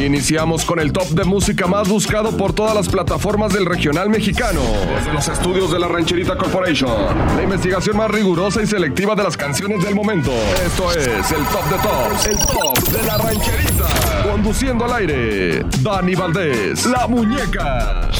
Iniciamos con el top de música más buscado por todas las plataformas del regional mexicano. Desde los estudios de la Rancherita Corporation. La investigación más rigurosa y selectiva de las canciones del momento. Esto es el top de tops. El top de la Rancherita. Conduciendo al aire. Dani Valdés. La muñeca.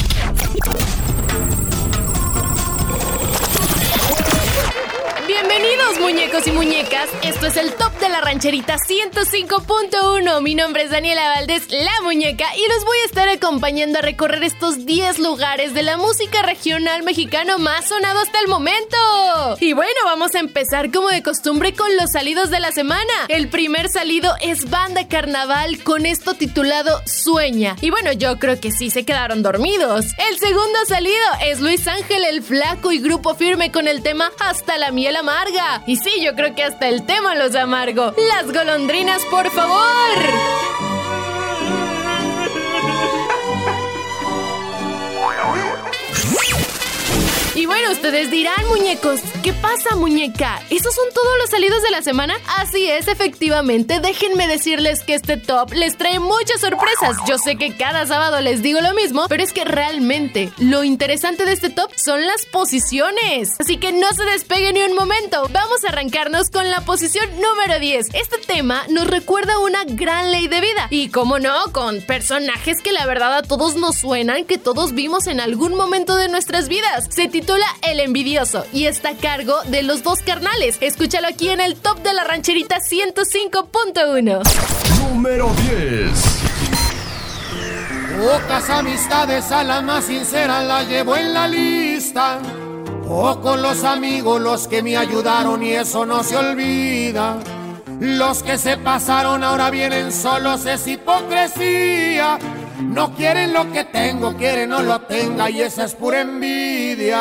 Bienvenidos muñecos y muñecas, esto es el top de la rancherita 105.1. Mi nombre es Daniela Valdés, la muñeca, y los voy a estar acompañando a recorrer estos 10 lugares de la música regional mexicano más sonado hasta el momento. Y bueno, vamos a empezar como de costumbre con los salidos de la semana. El primer salido es Banda Carnaval con esto titulado Sueña. Y bueno, yo creo que sí se quedaron dormidos. El segundo salido es Luis Ángel el Flaco y Grupo Firme con el tema Hasta la miel amarga y sí, yo creo que hasta el tema los amargo. Las golondrinas, por favor. Y bueno, ustedes dirán, muñecos, ¿qué pasa, muñeca? ¿Esos son todos los salidos de la semana? Así es, efectivamente. Déjenme decirles que este top les trae muchas sorpresas. Yo sé que cada sábado les digo lo mismo, pero es que realmente lo interesante de este top son las posiciones. Así que no se despeguen ni un momento. Vamos a arrancarnos con la posición número 10. Este tema nos recuerda una gran ley de vida. Y como no, con personajes que la verdad a todos nos suenan, que todos vimos en algún momento de nuestras vidas. Se titula el Envidioso y está a cargo de los dos carnales. Escúchalo aquí en el top de la rancherita 105.1. Número 10. Pocas amistades a la más sincera la llevo en la lista. Pocos los amigos los que me ayudaron y eso no se olvida. Los que se pasaron ahora vienen solos es hipocresía. No quieren lo que tengo, quieren no lo tenga y esa es pura envidia.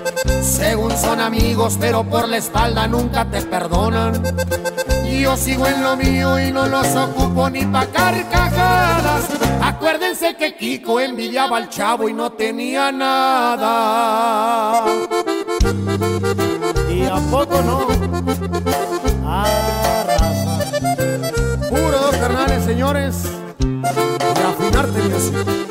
Según son amigos, pero por la espalda nunca te perdonan. Yo sigo en lo mío y no los ocupo ni pa' carcajadas. Acuérdense que Kiko envidiaba al chavo y no tenía nada. ¿Y a poco no? Arrasa. Puro dos carnales, señores. De afinar tendencia.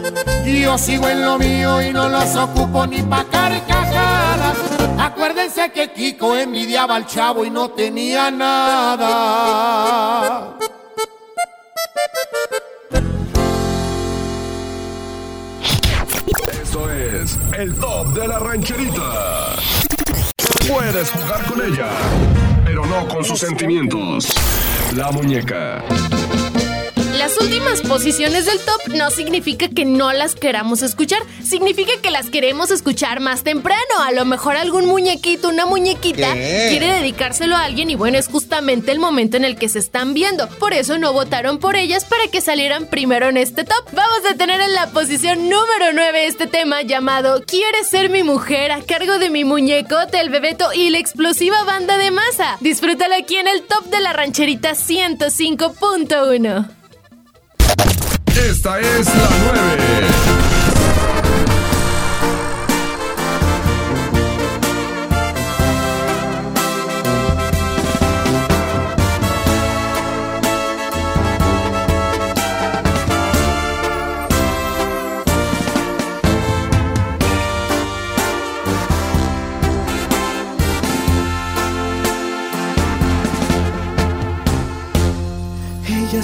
Yo sigo en lo mío y no los ocupo ni pa' carcajadas. Acuérdense que Kiko envidiaba al chavo y no tenía nada. Esto es el top de la rancherita. Puedes jugar con ella, pero no con sus sentimientos. La muñeca. Últimas posiciones del top no significa que no las queramos escuchar, significa que las queremos escuchar más temprano. A lo mejor algún muñequito, una muñequita quiere dedicárselo a alguien y bueno, es justamente el momento en el que se están viendo. Por eso no votaron por ellas para que salieran primero en este top. Vamos a tener en la posición número 9 este tema llamado ¿Quieres ser mi mujer? a cargo de mi muñeco, el Bebeto y la explosiva banda de masa. Disfrútalo aquí en el top de la rancherita 105.1. Esta es la 9.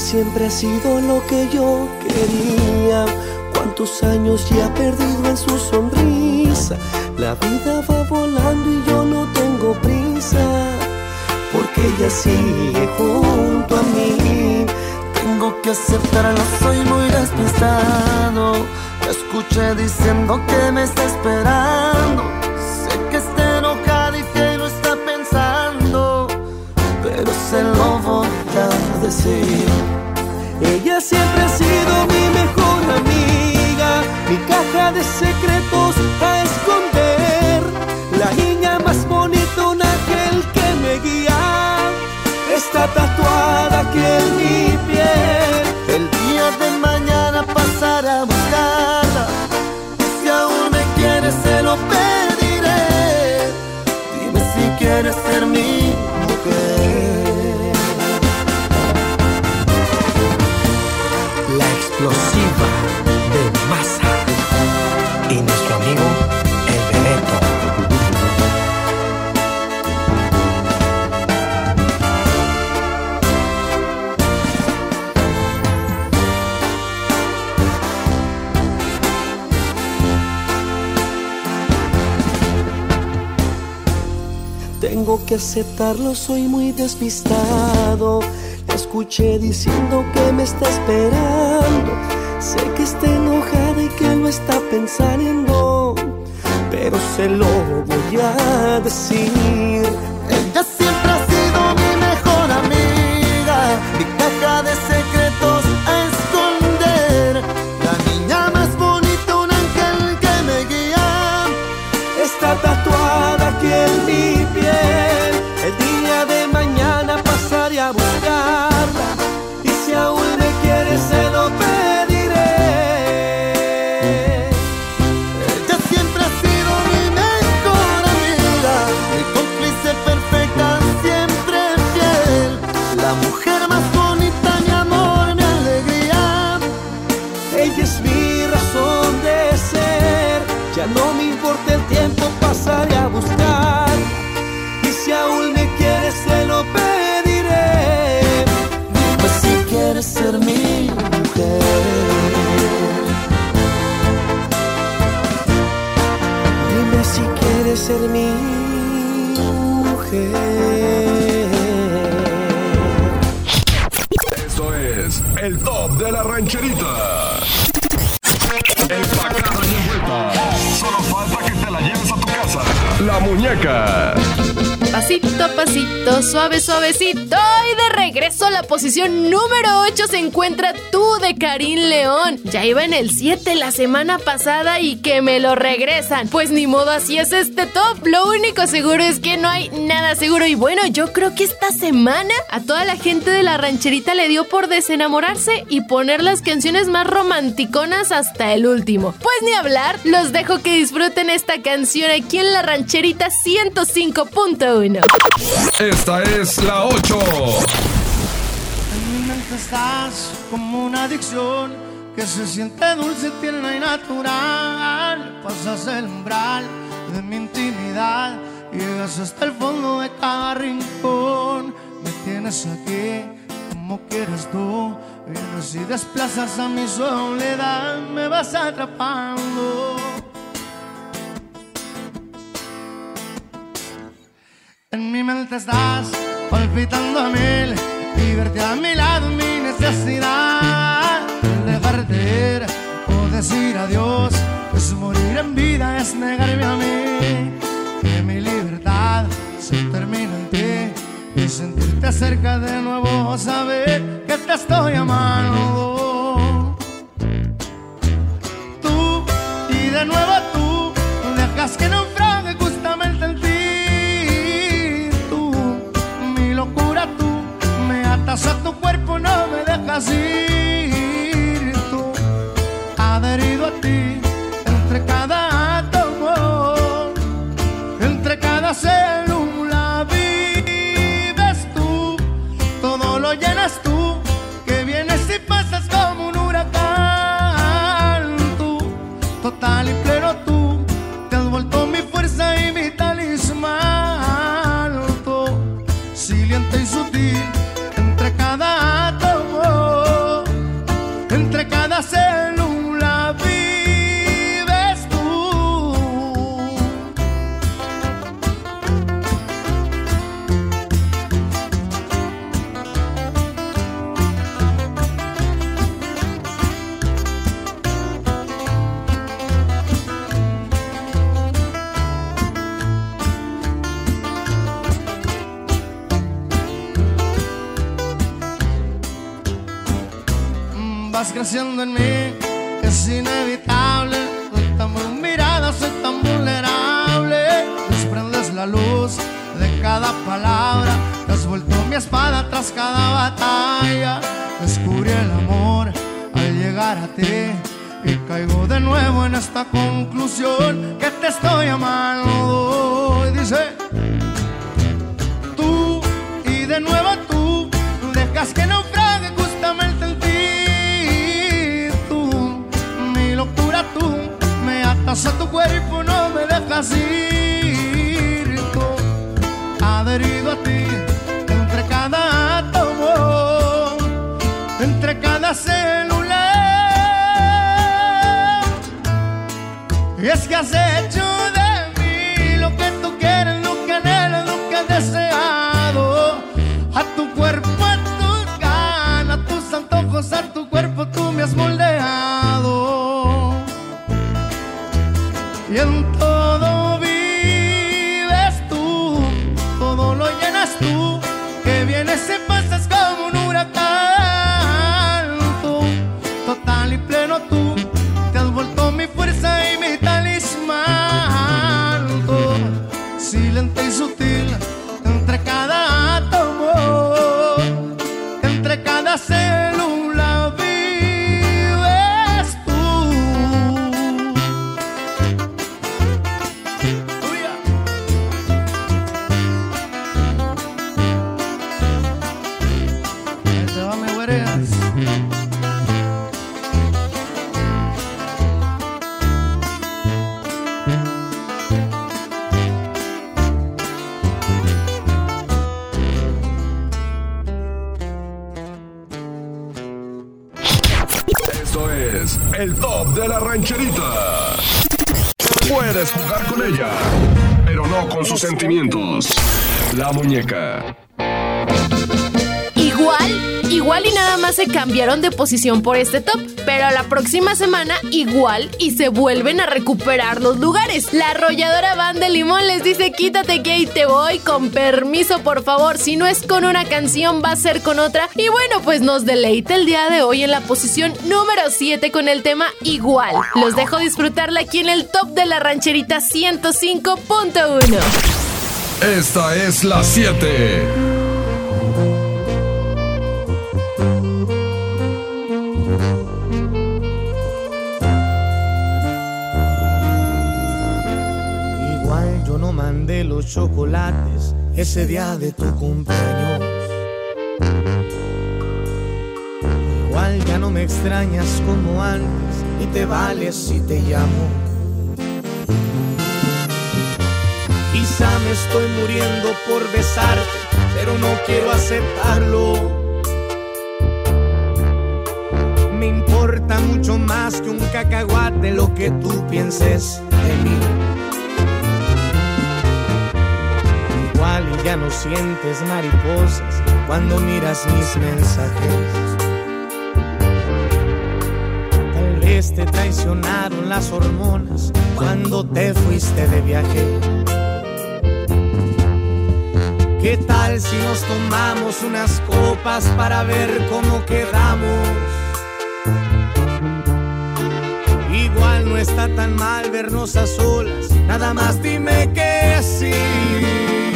Siempre ha sido lo que yo quería. Cuántos años ya perdido en su sonrisa. La vida va volando y yo no tengo prisa. Porque ella sigue junto a mí. Tengo que aceptarlo, soy muy despistado. La escuché diciendo que me está esperando. Sé que está enojada y que no está pensando. Pero se lo voy Ella siempre ha sido mi mejor amiga, mi caja de secretos a esconder. La niña más bonita, un ángel que me guía, está tatuada aquí en mi piel. Aceptarlo, soy muy despistado escuché diciendo que me está esperando. Sé que está enojada y que lo está pensando, pero se lo voy a decir. Si quieres ser mi mujer. Esto es el top de la rancherita. Empacada y vuelta. Solo falta que te la lleves a tu casa. La muñeca. Pasito pasito, suave, suavecito. Y de regreso a la posición número 8 se encuentra tú de Karim León. Ya iba en el 7 la semana pasada y que me lo regresan. Pues ni modo, así es este top. Lo único seguro es que no hay nada seguro. Y bueno, yo creo que esta semana a toda la gente de la rancherita le dio por desenamorarse y poner las canciones más romanticonas hasta el último. Pues ni hablar, los dejo que disfruten esta canción aquí en la rancherita 105.1. Esta es la 8. En mi mente estás como una adicción que se siente dulce, tierna y natural. Pasas el umbral de mi intimidad llegas hasta el fondo de cada rincón. Me tienes aquí como quieres tú. Vienes y desplazas a mi soledad, me vas atrapando. En mi mente estás palpitando a mil y verte a mi lado mi necesidad. decir adiós, es morir en vida, es negarme a mí. Que mi libertad se termina en ti y sentirte cerca de nuevo, saber que te estoy amando. Tú y de nuevo tú, dejas que naufrague a tu cuerpo, no me dejas ir. Adherido a ti, entre cada átomo, entre cada célula Vas creciendo en mí, es inevitable. Soy tan mirada, soy tan vulnerable. Desprendes la luz de cada palabra. Te has vuelto mi espada tras cada batalla. Descubrí el amor al llegar a ti. Y caigo de nuevo en esta conclusión que te estoy amando. Y dice me atas a tu cuerpo no me dejas ir adherido a ti entre cada átomo entre cada célula y es que has hecho de mí lo que tú quieres, lo que anhelas, lo que has deseado. A tu cuerpo, a tus ganas, a tus antojos, a tu cuerpo tú me has moldeado. De posición por este top, pero la próxima semana igual y se vuelven a recuperar los lugares. La arrolladora Banda de Limón les dice quítate que te voy, con permiso por favor, si no es con una canción va a ser con otra. Y bueno, pues nos deleita el día de hoy en la posición número 7 con el tema igual. Los dejo disfrutarla aquí en el top de la rancherita 105.1. Esta es la 7. No mandé los chocolates ese día de tu cumpleaños. Igual ya no me extrañas como antes y te vales si te llamo. Quizá me estoy muriendo por besarte, pero no quiero aceptarlo. Me importa mucho más que un cacahuate lo que tú pienses de mí. Ya no sientes mariposas cuando miras mis mensajes. Tal vez te traicionaron las hormonas cuando te fuiste de viaje. ¿Qué tal si nos tomamos unas copas para ver cómo quedamos? Igual no está tan mal vernos a solas, nada más dime que sí.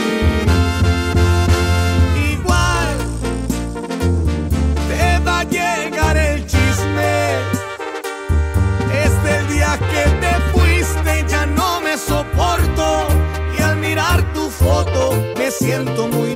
Soporto y al mirar tu foto me siento muy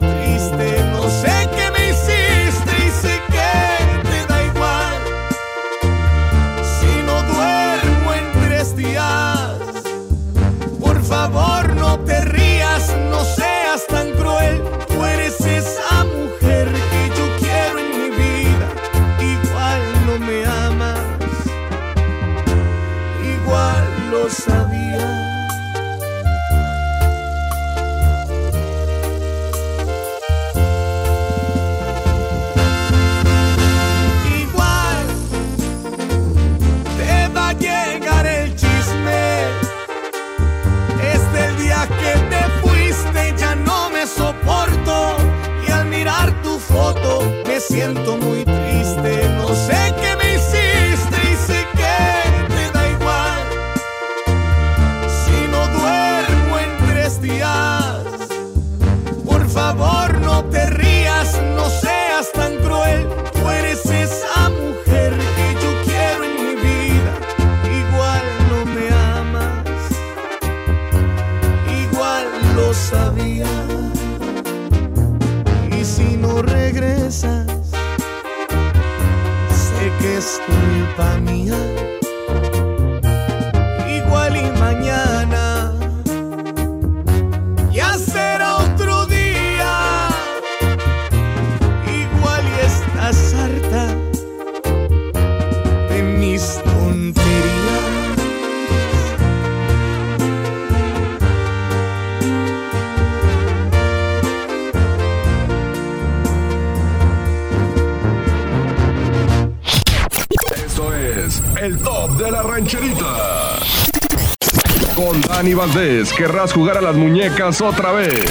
Dani Valdés, querrás jugar a las muñecas otra vez.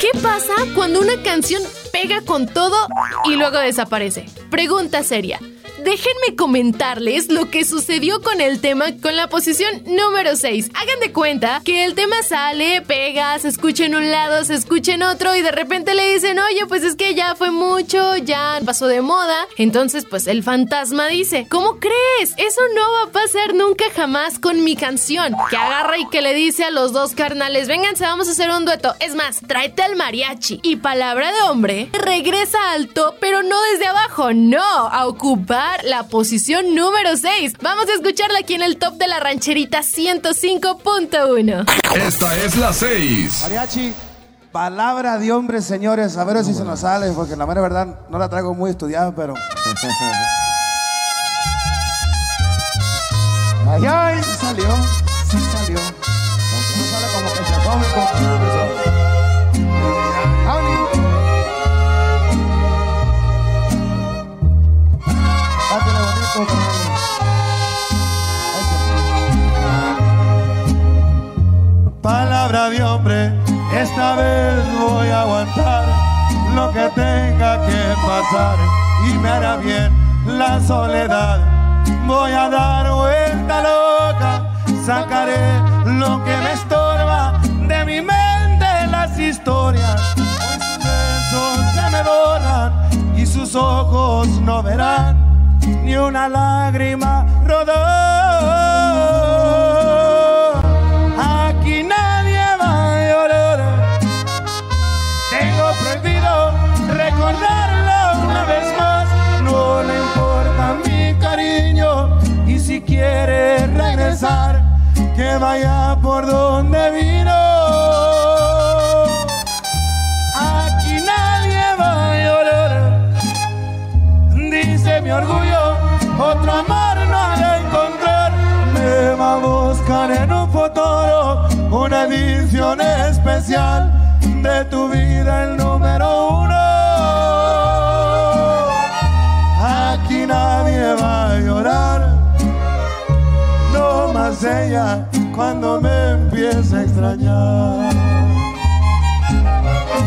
¿Qué pasa cuando una canción pega con todo y luego desaparece? Pregunta seria. Déjenme comentarles lo que sucedió con el tema con la posición número 6. Hagan de cuenta que el tema sale, pega, se escucha en un lado, se escucha en otro y de repente le dicen, oye, pues es que ya fue mucho, ya pasó de moda. Entonces, pues el fantasma dice, ¿cómo crees? Eso no va a pasar nunca jamás con mi canción. Que agarra y que le dice a los dos carnales, vénganse, vamos a hacer un dueto. Es más, tráete al mariachi. Y palabra de hombre, regresa alto, pero no desde abajo, no, a ocupar la posición número 6. Vamos a escucharla aquí en el top de la rancherita 105.1. Esta es la 6. Mariachi, palabra de hombre, señores. A ver si se nos sale, porque la mera verdad no la traigo muy estudiada, pero. Ay, ay, sí salió, sí salió. Aunque no sale como que se come con Palabra de hombre, esta vez voy a aguantar lo que tenga que pasar y me hará bien la soledad. Voy a dar vuelta loca, sacaré lo que me estorba de mi mente las historias. Sus besos se me y sus ojos no verán ni una lágrima rodar. Aquí nadie va a llorar. Tengo prohibido recordarlo una vez más. No le importa mi cariño. Y si quiere regresar, que vaya por donde vino. Aquí nadie va a llorar. Dice mi orgullo, otro amor no encontrar. Me va a buscar en un futuro una edición especial de tu vida, el número uno. Aquí nadie va a llorar. cuando me empieza a extrañar.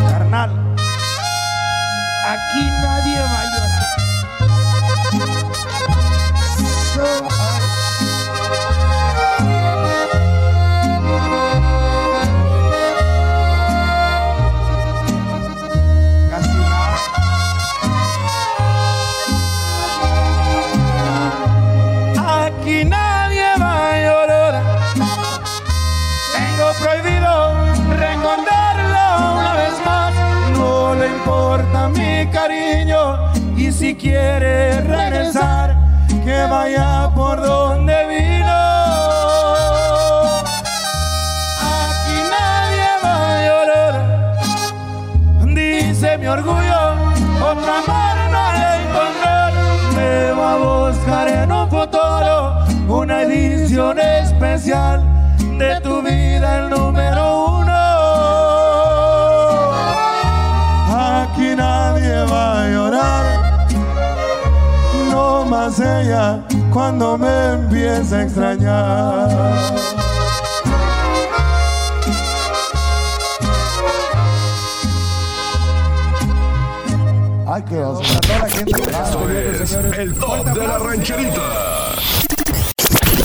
Carnal, aquí nadie va a llorar. Quiere regresar, que vaya por donde vino. Aquí nadie va a llorar. Dice mi orgullo, otra amor no le encontrar. Me va a buscar en un futuro una edición cuando me empieza a extrañar. Ay, qué oso. Esto es el top de la rancherita.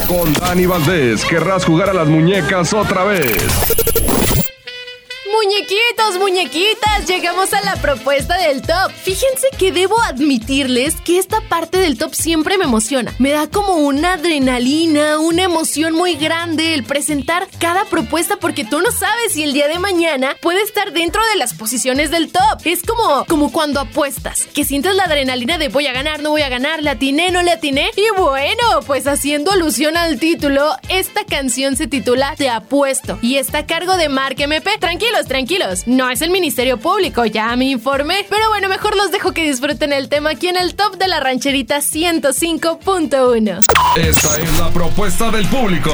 Con Dani Valdés, querrás jugar a las muñecas otra vez. Muñequitas, llegamos a la propuesta del top. Fíjense que debo admitirles que esta parte del top siempre me emociona. Me da como una adrenalina, una emoción muy grande el presentar cada propuesta porque tú no sabes si el día de mañana puede estar dentro de las posiciones del top. Es como, como cuando apuestas, que sientes la adrenalina de voy a ganar, no voy a ganar, le atiné, no le atiné. Y bueno, pues haciendo alusión al título, esta canción se titula Te apuesto y está a cargo de Mark MP. Tranquilos, tranquilos, no es el Ministerio Público, ya me informé. Pero bueno, mejor los dejo que disfruten el tema aquí en el top de la rancherita 105.1. Esta es la propuesta del público.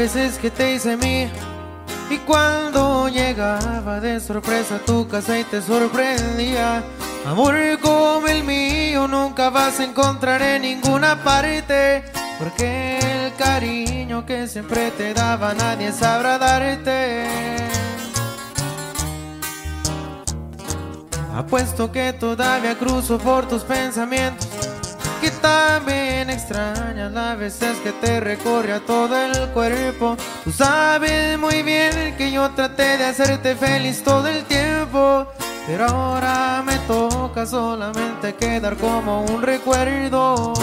Veces que te hice mí. Y cuando llegaba de sorpresa a tu casa y te sorprendía. Amor como el mío nunca vas a encontrar en ninguna parte. Porque el cariño que siempre te daba nadie sabrá darte. Apuesto que todavía cruzo por tus pensamientos también extrañas las veces que te recorre a todo el cuerpo. Tú sabes muy bien que yo traté de hacerte feliz todo el tiempo, pero ahora me toca solamente quedar como un recuerdo.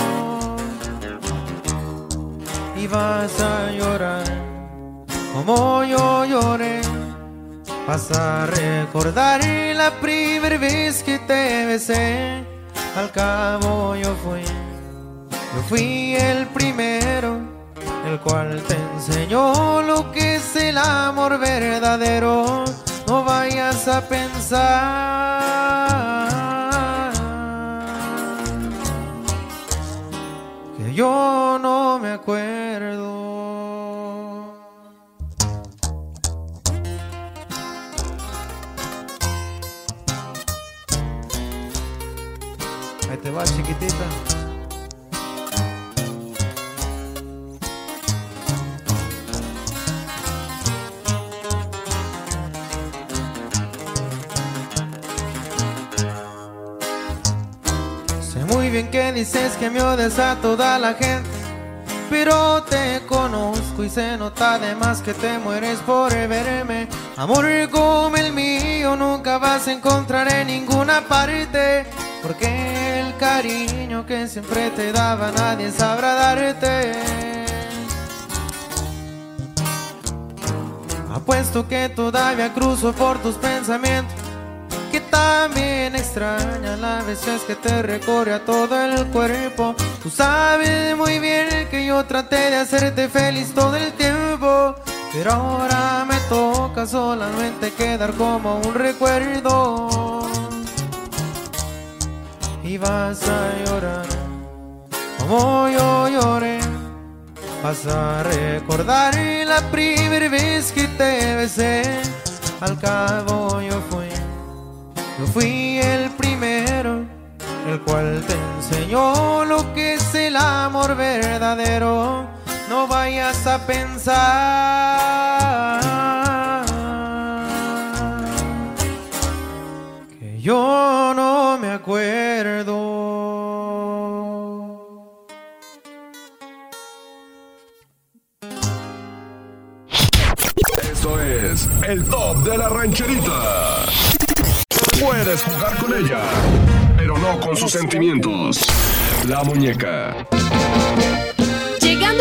Y vas a llorar como yo lloré. Vas a recordar la primera vez que te besé. Al cabo yo fui, yo fui el primero, el cual te enseñó lo que es el amor verdadero. No vayas a pensar que yo no me acuerdo. Ahí te va, chiquitita. Muy bien que dices que me odias a toda la gente. Pero te conozco y se nota además que te mueres por verme. Amor como el mío nunca vas a encontrar en ninguna parte. Porque el cariño que siempre te daba nadie sabrá darte. Apuesto que todavía cruzo por tus pensamientos. También extraña las veces que te recorre a todo el cuerpo. Tú sabes muy bien que yo traté de hacerte feliz todo el tiempo. Pero ahora me toca solamente quedar como un recuerdo. Y vas a llorar como yo lloré. Vas a recordar la primera vez que te besé. Al cabo yo fui, yo fui el primero, el cual te enseñó lo que es el amor verdadero. No vayas a pensar que yo no me acuerdo. Esto es el top de la rancherita. Puedes jugar con ella, pero no con sus sentimientos. La muñeca.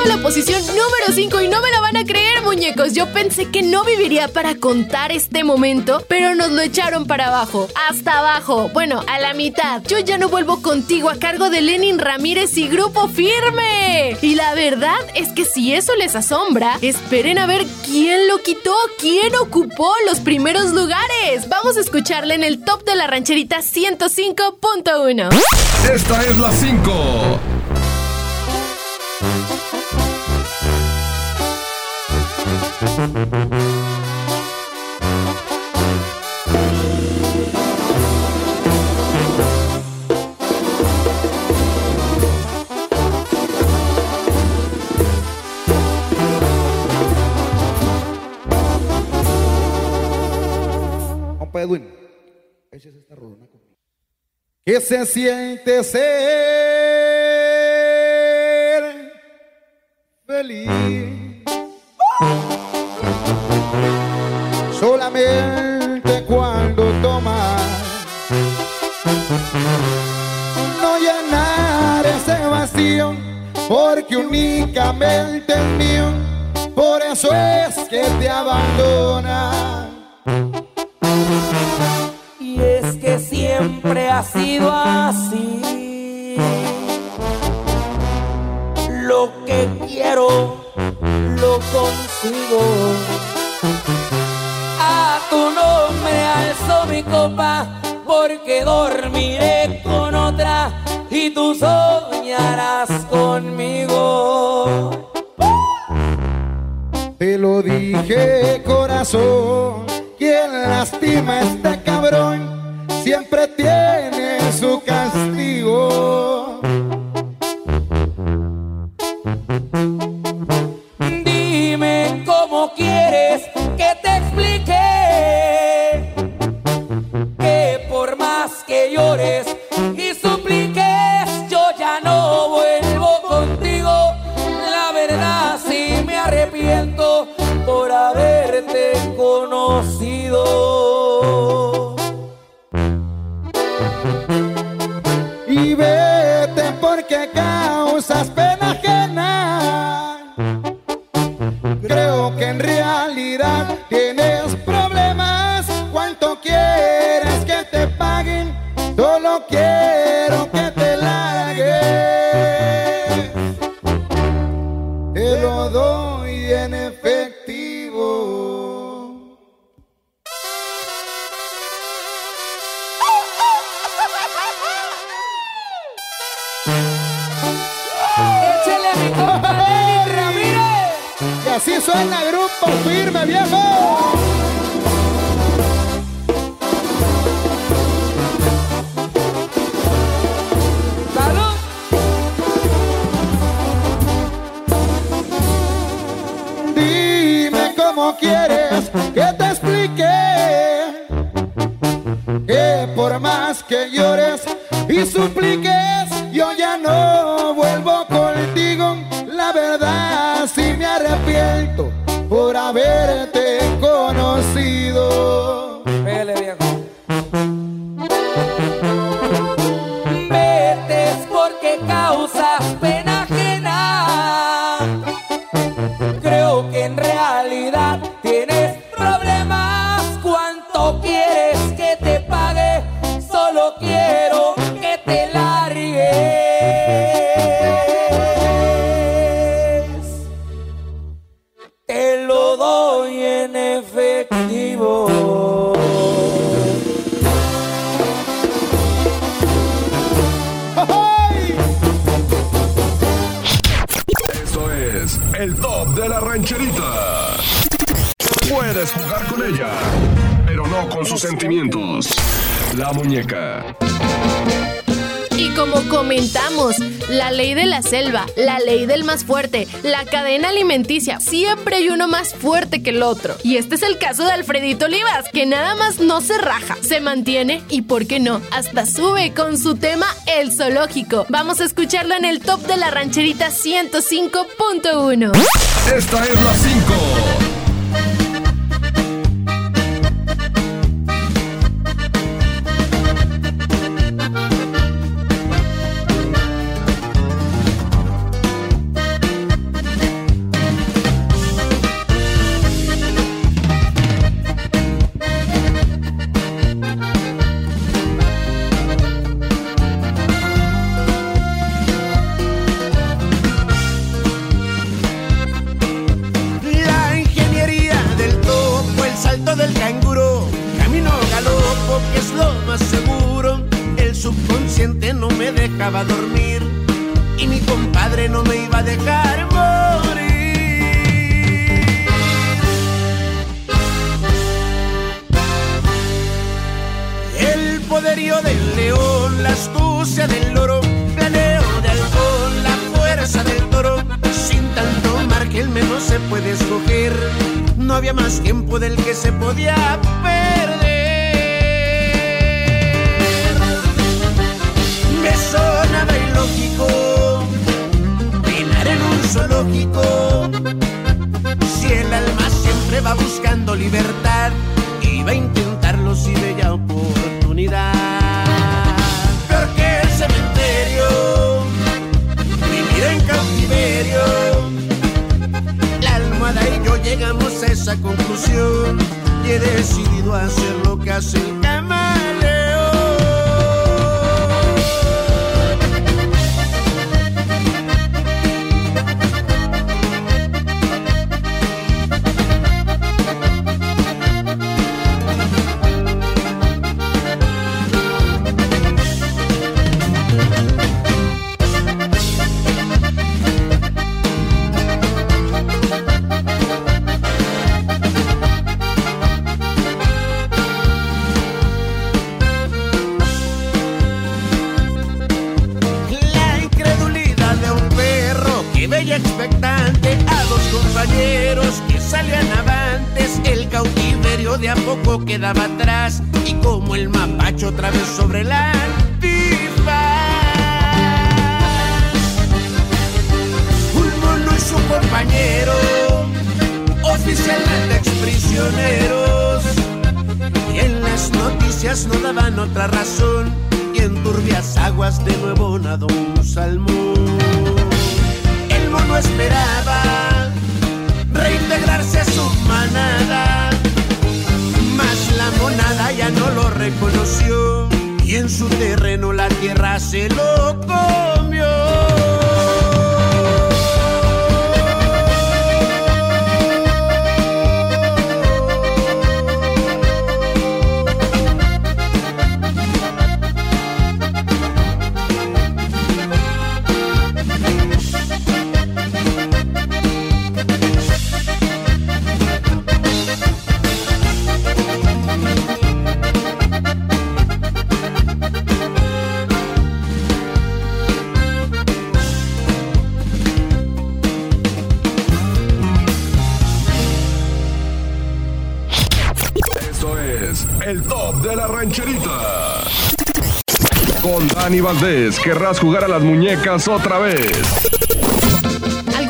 La posición número 5 y no me lo van a creer muñecos, yo pensé que no viviría para contar este momento, pero nos lo echaron para abajo, hasta abajo, bueno, a la mitad. Yo ya no vuelvo contigo a cargo de Lenin Ramírez y Grupo Firme. Y la verdad es que si eso les asombra, esperen a ver quién lo quitó, quién ocupó los primeros lugares. Vamos a escucharle en el top de la rancherita 105.1. Esta es la 5. Edwin, échese esta rolona conmigo. ¿Qué se siente ser feliz? Solamente cuando tomas no llenar ese vacío porque únicamente es mío por eso es que te abandona siempre ha sido así. Lo que quiero, lo consigo. A tu nombre alzo mi copa, porque dormiré con otra y tú soñarás conmigo. Te lo dije corazón, quien lastima a este cabrón siempre tiene su castigo. Pena ajena. Creo que en realidad tienes problemas. ¿Cuánto quieres que te paguen? Solo quiero que te largues. Te lo doy en efectivo. Grupo firme, viejo. Salud. Dime cómo quieres que te explique que por más que llores ley del más fuerte, la cadena alimenticia, siempre hay uno más fuerte que el otro. Y este es el caso de Alfredito Olivas, que nada más no se raja, se mantiene y, ¿por qué no? Hasta sube con su tema El Zoológico. Vamos a escucharlo en el top de la rancherita 105.1. Esta es la 5. imperio del león, la astucia del loro, planeo de halcón, la fuerza del toro. Sin tanto mar que el menos se puede escoger, no había más tiempo del que se podía perder. Me sonaba ilógico pinar en un zoológico, si el alma siempre va buscando libertad y va intentando llegamos a esa conclusión y he decidido hacer lo que hace Querrás jugar a las muñecas otra vez.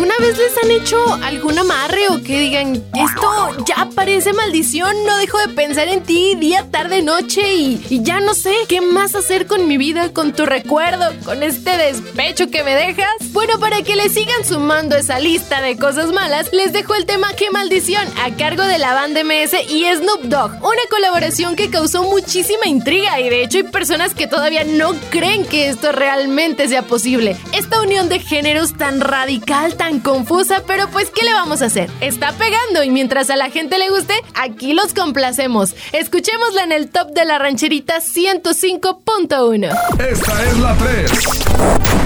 ¿Alguna vez les han hecho algún amarre o que digan, esto ya parece maldición, no dejo de pensar en ti día, tarde, noche y, ya no sé qué más hacer con mi vida, con tu recuerdo, con este despecho que me dejas? Bueno, para que le sigan sumando esa lista de cosas malas, les dejo el tema Qué maldición a cargo de la banda MS y Snoop Dogg, una colaboración que causó muchísima intriga y de hecho hay personas que todavía no creen que esto realmente sea posible. Esta unión de géneros tan radical, tan confusa, pero pues ¿qué le vamos a hacer? Está pegando y mientras a la gente le guste, aquí los complacemos. Escuchémosla en el top de la rancherita 105.1. Esta es la 3.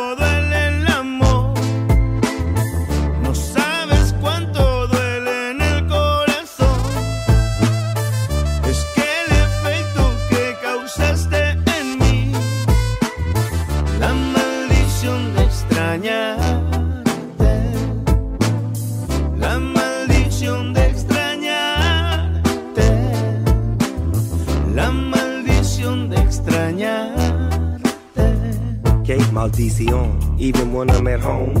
when I'm at home,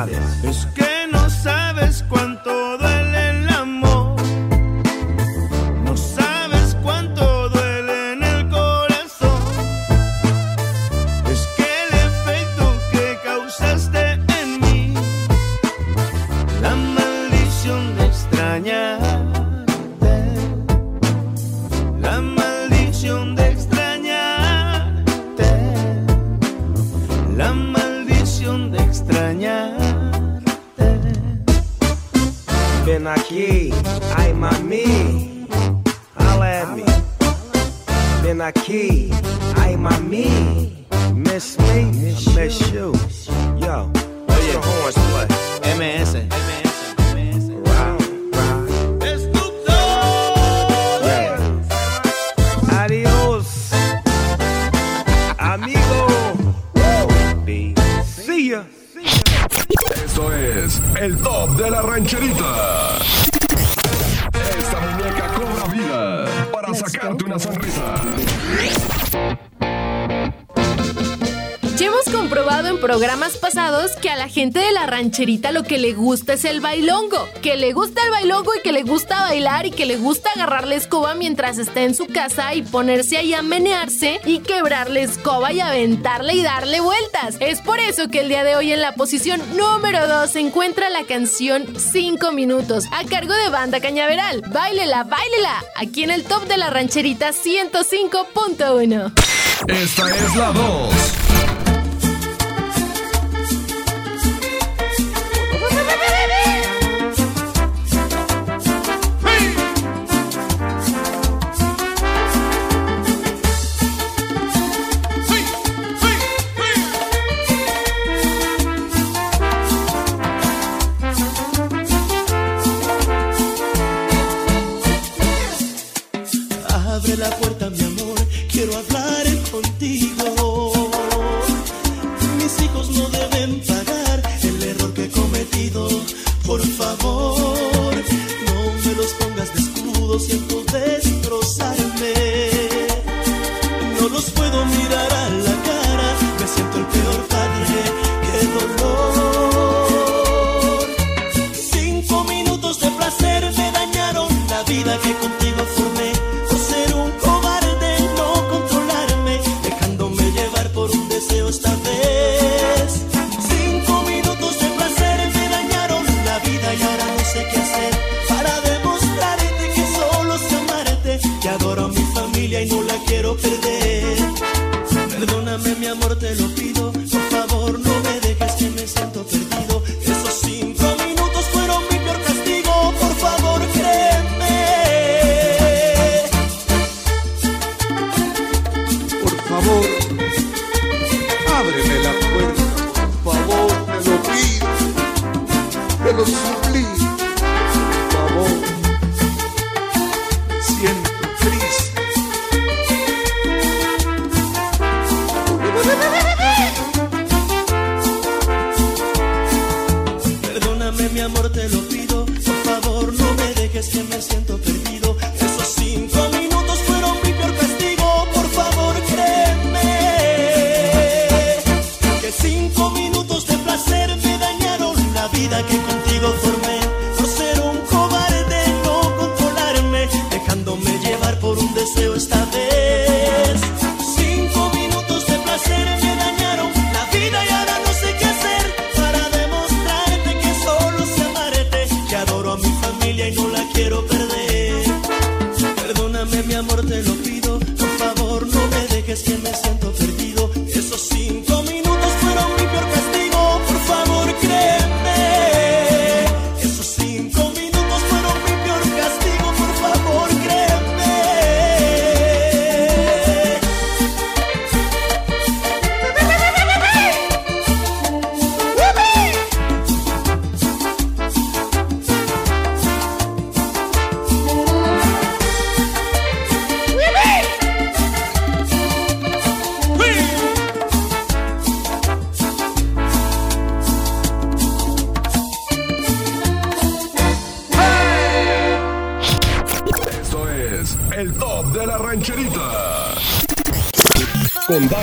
Es que no sabes cuánto rancherita lo que le gusta es el bailongo. Que le gusta el bailongo y que le gusta bailar y que le gusta agarrar la escoba mientras está en su casa y ponerse ahí a menearse y quebrar la escoba y aventarle y darle vueltas. Es por eso que el día de hoy en la posición número 2 se encuentra la canción 5 minutos a cargo de Banda Cañaveral. Báilela, báilela, aquí en el top de la rancherita 105.1. Esta es la 2.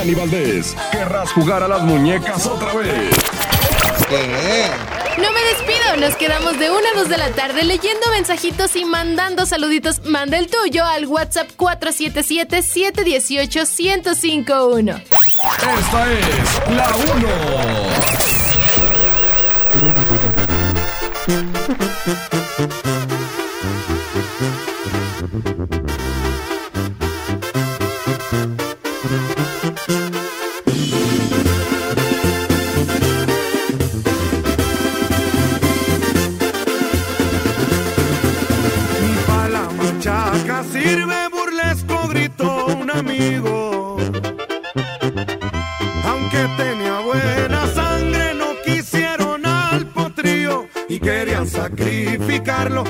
Dani Valdés. ¿Querrás jugar a las muñecas otra vez? No me despido, nos quedamos de 1 a 2 de la tarde leyendo mensajitos y mandando saluditos. Manda el tuyo al WhatsApp 477-718-1051. Esta es la 1. Sirve burlesco, gritó un amigo. Aunque tenía buena sangre, no quisieron al potrío y querían sacrificarlo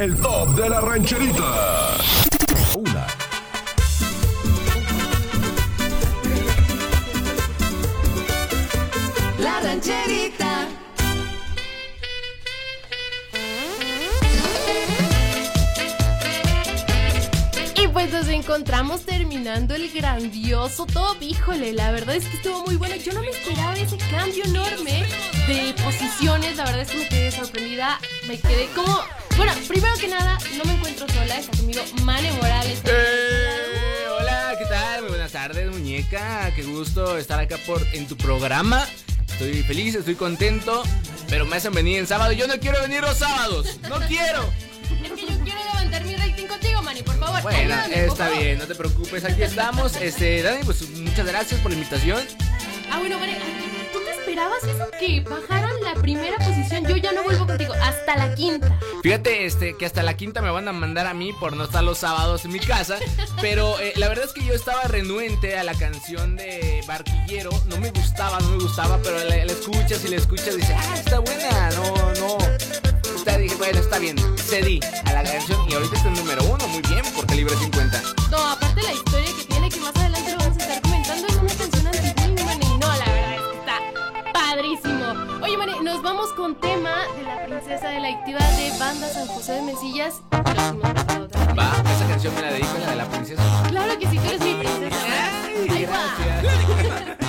el top de la rancherita. Una. La rancherita. y pues nos encontramos terminando el grandioso top. Híjole, la verdad es que estuvo muy bueno. Yo no me esperaba ese cambio enorme de posiciones. La verdad es que me quedé sorprendida. Me quedé como bueno, primero que nada, no me encuentro sola. Está conmigo Mane Morales. Eh, hola, ¿qué tal? Muy buenas tardes, muñeca. Qué gusto estar acá por en tu programa. Estoy feliz, estoy contento, pero me hacen venir en sábado. Yo no quiero venir los sábados. No quiero. Es que yo quiero levantar mi rating contigo, Manny, por favor. Bueno, ayúdame, está favor. bien, no te preocupes, aquí estamos. Este, Dani, pues muchas gracias por la invitación. Ah, bueno, Manny, ¿tú te esperabas eso que bajaran la primera posición? Yo ya no vuelvo contigo, hasta la quinta. Fíjate, este, que hasta la quinta me van a mandar a mí por no estar los sábados en mi casa. Pero eh, la verdad es que yo estaba renuente a la canción de Barquillero. No me gustaba, no me gustaba, pero la, la escuchas y la escuchas y dices, ah, está buena. No, no. Está, dije, bueno, está bien. Cedí a la canción y ahorita está en número uno. Muy bien, porque libre 50. No, aparte la historia nos vamos con tema de la princesa de la actividad de banda San José de Mesillas. Va, esa canción me la dedico, la de la princesa. Claro que sí, tú eres mi princesa. Ahí va. Hola,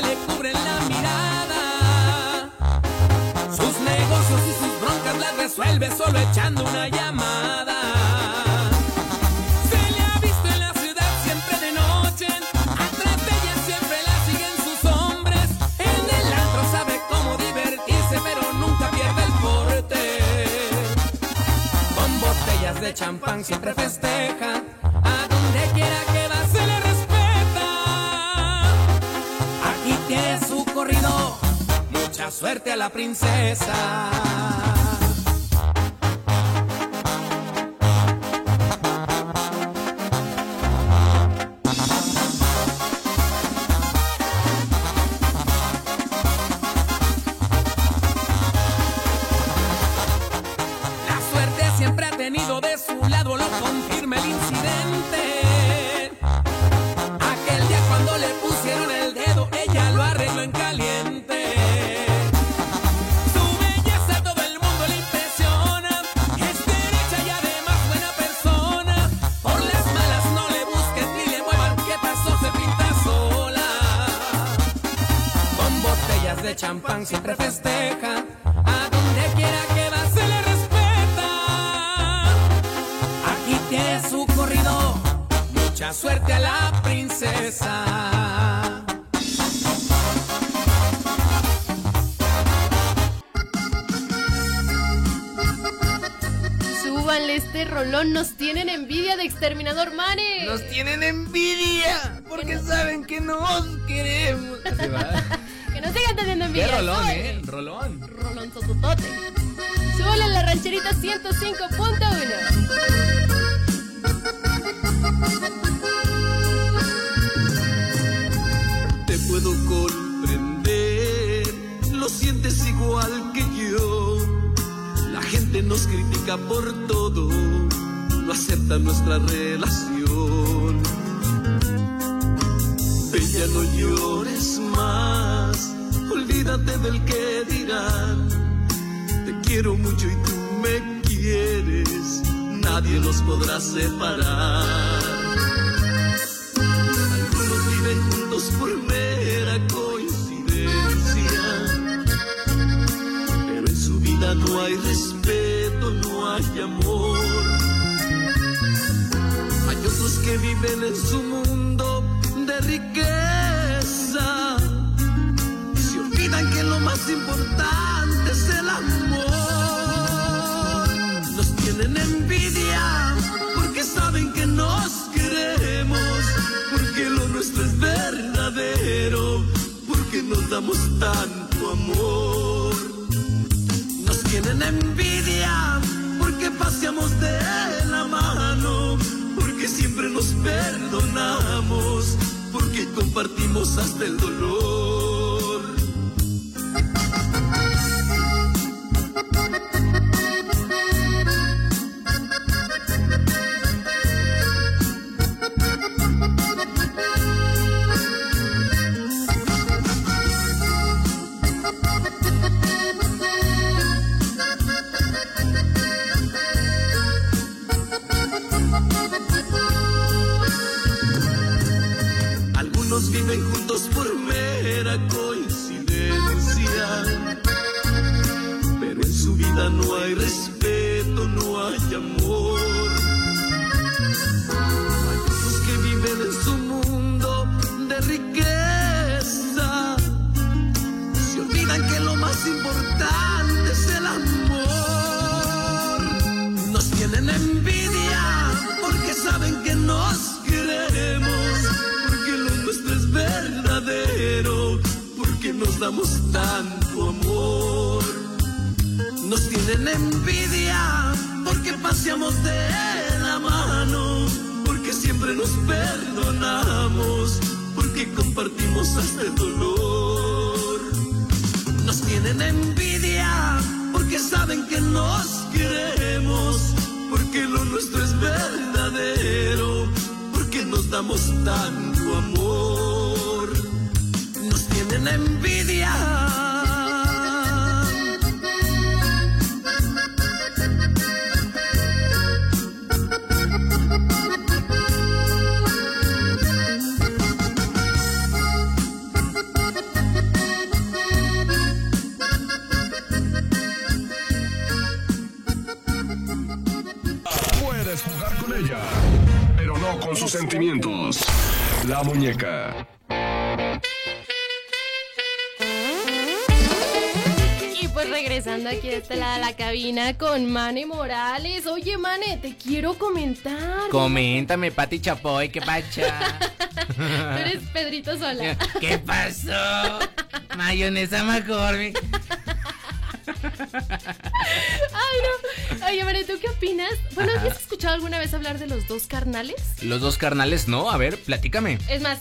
le cubren la mirada. Sus negocios y sus broncas las resuelve solo echando una llamada. Se le ha visto suerte a la princesa. La suerte siempre ha tenido de su lado, lo con Mane Morales. Oye, Mane, te quiero comentar. Coméntame, Pati Chapoy, ¿qué pacha? Tú eres Pedrito Sola. ¿Qué pasó? Mayonesa McCormick. Ay, no. Oye, Mane, ¿tú qué opinas? Bueno, Ajá. ¿has escuchado alguna vez hablar de los dos carnales? Los dos carnales, no, a ver, platícame. Es más,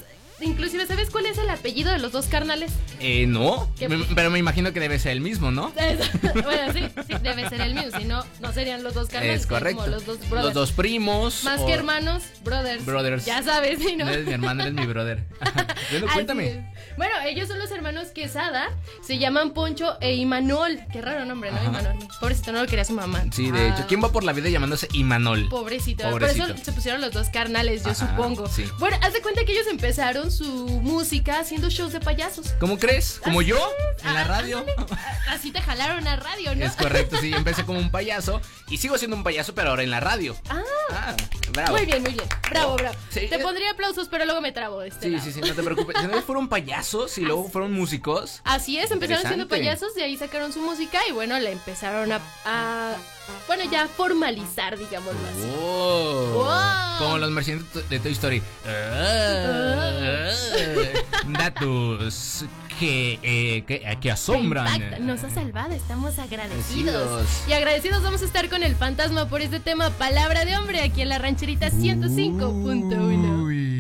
inclusive, ¿sabes cuál es el apellido de los dos carnales? Eh, no, pero me imagino que debe ser el mismo, ¿no? bueno, sí, sí, debe ser el mío, si no, no serían los dos carnales. Es correcto. Como los dos brothers. Los dos primos. Más o- que hermanos, brothers. Brothers. Ya sabes, ¿sí, no? No eres mi hermano, eres mi brother. Bueno, cuéntame. Es. Bueno, ellos son los hermanos Quesada. Se llaman Poncho e Imanol. Qué raro nombre, ¿no? Ajá. Imanol. Pobrecito, no lo quería su mamá. Sí, de hecho, ¿quién va por la vida llamándose Imanol? Pobrecito. Pobrecito. Por eso se pusieron los dos carnales, yo Ajá, supongo. sí. Bueno, haz de cuenta que ellos empezaron su música haciendo shows de payasos. ¿Cómo crees? ¿Como yo? es. ¿En la radio? Así te jalaron a radio, ¿no? Es correcto, sí, empecé como un payaso y sigo siendo un payaso, pero ahora en la radio. Ah, Ah, bravo. muy bien, muy bien. Bravo, bravo. Sí. Te pondría aplausos, pero luego me trabo de este Sí, lado. sí, sí, no te preocupes. Si no fueron payasos y luego fueron músicos. Así es, empezaron siendo payasos, de ahí sacaron su música y bueno, la empezaron a, a- bueno, ya formalizar, digámoslo así. Como los mercenarios de Toy Story. Ah, datos que, eh, que, que asombran. Nos ha salvado, estamos agradecidos. Agradecidos. Y agradecidos vamos a estar con el fantasma por este tema Palabra de Hombre aquí en la rancherita 105.1.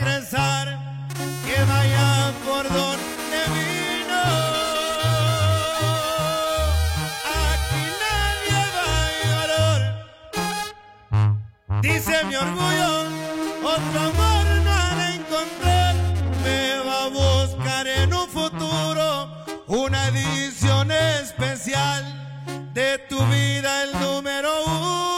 Regresar, que vaya por donde vino. Aquí nadie va a llorar. Dice mi orgullo, otro amor no encontrar. Me va a buscar en un futuro una edición especial de tu vida, el número uno.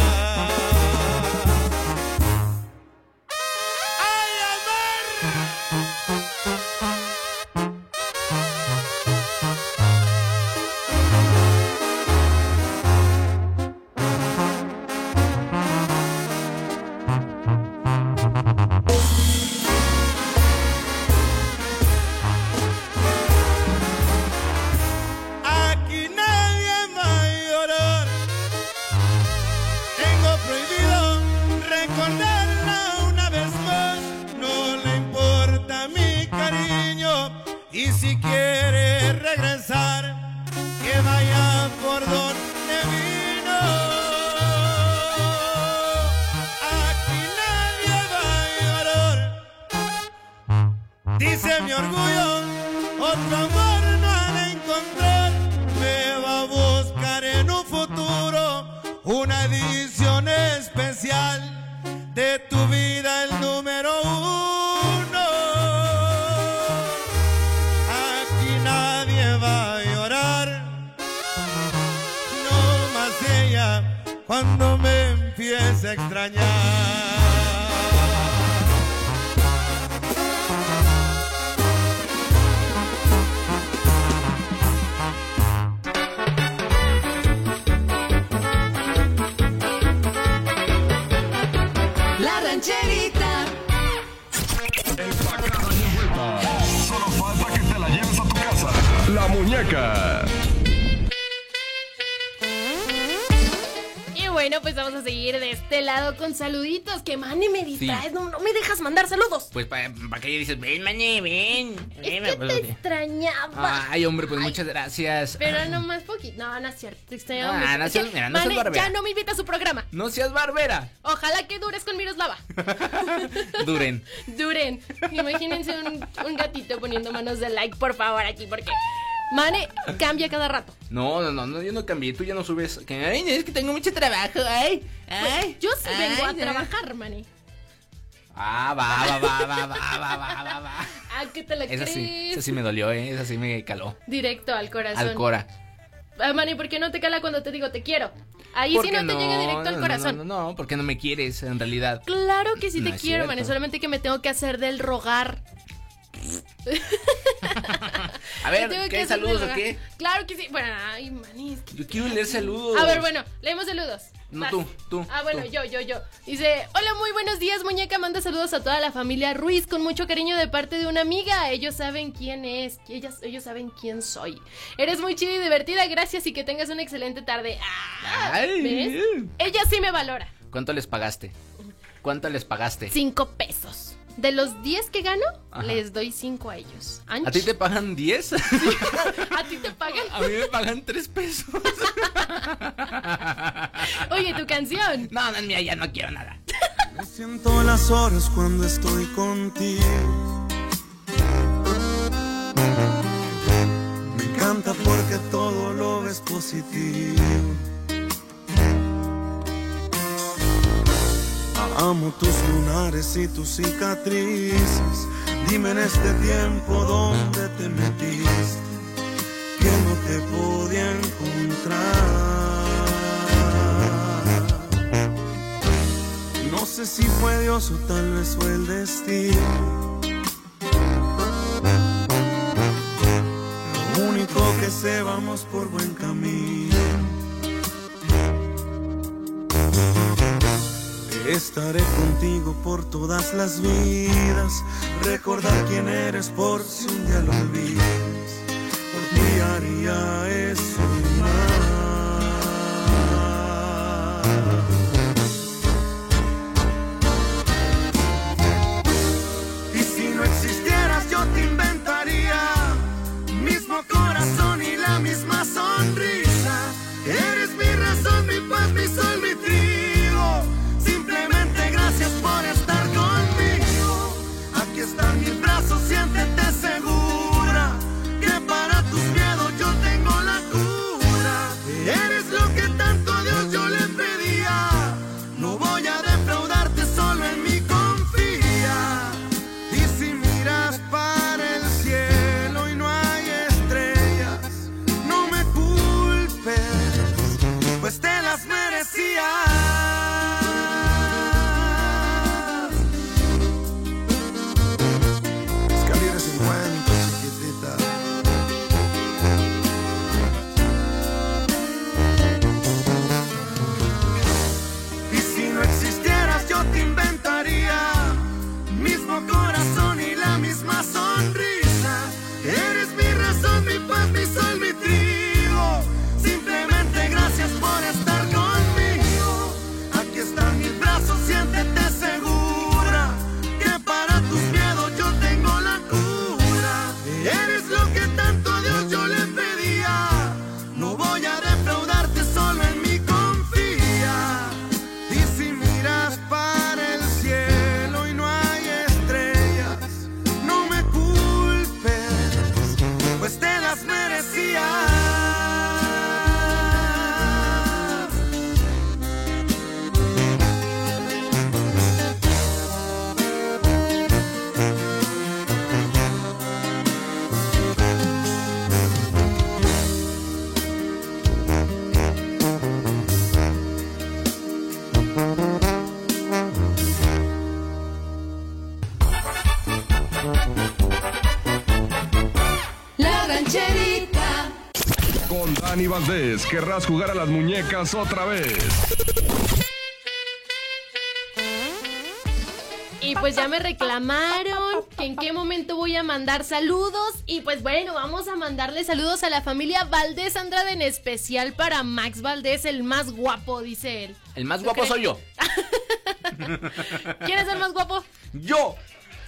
Mi orgullo, otro amor de encontrar. Me va a buscar en un futuro una edición especial de tu vida, el número uno. Aquí nadie va a llorar, no más ella cuando me empiece a extrañar. Muñeca. Y bueno, pues vamos a seguir de este lado con saluditos. Que mane me distraes, no, no me dejas mandar saludos. Pues para que dices, ven, mañe, ven. Es ven, que pues, te extrañaba. Ay, hombre, pues muchas gracias. Pero nomás poquito. No, no es cierto. Te extrañaba Ah, mucho. no seas- que, mira, no seas Mane, barbera. ya no me invita a su programa. No seas barbera. Ojalá que dures con Miroslava. Duren. Duren. Imagínense un, un gatito poniendo manos de like, por favor, aquí, porque. Mane cambia cada rato. No, no, no, no, yo no cambié. Tú ya no subes. Que, ay, es que tengo mucho trabajo. Ay, ay. Pues, yo sí vengo a ay, trabajar, Mane. Ah, va, va, va, va, va, va, va, va, va. Ah, que te la Esa crees. sí, esa sí me dolió, eh. Esa sí me caló. Directo al corazón. Al cora. Ah, Mane, ¿por qué no te cala cuando te digo te quiero? Ahí sí ¿Por no qué te llega directo al corazón. No, no, no, porque no me quieres en realidad. Claro que sí te quiero. Mane. Solamente que me tengo que hacer del rogar. A ver, que ¿qué saludos o qué? Claro que sí. Bueno, ay, Mane. es que- Yo quiero leer saludos. A ver, bueno, leemos saludos. No, Vas. tú, tú. Ah, bueno, tú. yo, yo, yo. Dice, hola, muy buenos días, muñeca. Manda saludos a toda la familia Ruiz con mucho cariño de parte de una amiga. Ellos saben quién es, ellas, ellos saben quién soy. Eres muy chida y divertida, gracias y que tengas una excelente tarde. Ah, Ay. ¿ves? Ella sí me valora. ¿Cuánto les pagaste? ¿Cuánto les pagaste? Cinco pesos. De los 10 que gano, Ajá. les doy cinco a ellos. Anch. ¿A ti te pagan 10? ¿A ti te pagan? A mí me pagan 3 pesos. Oye, tu canción. No, no es mía, ya no quiero nada. Me siento las horas cuando estoy contigo. Me encanta porque todo lo ves positivo. Amo tus lunares y tus cicatrices. Dime en este tiempo dónde te metiste, que no te podía encontrar. No sé si fue Dios o tal vez fue el destino. Lo único que sé, vamos por buen camino. Estaré contigo por todas las vidas. Recordar quién eres por si un día lo olvidas. Por ti haría Dani Valdés, ¿querrás jugar a las muñecas otra vez? Y pues ya me reclamaron que en qué momento voy a mandar saludos. Y pues bueno, vamos a mandarle saludos a la familia Valdés Andrade, en especial para Max Valdés, el más guapo, dice él. El más guapo soy yo. ¿Quién es el más guapo? Yo.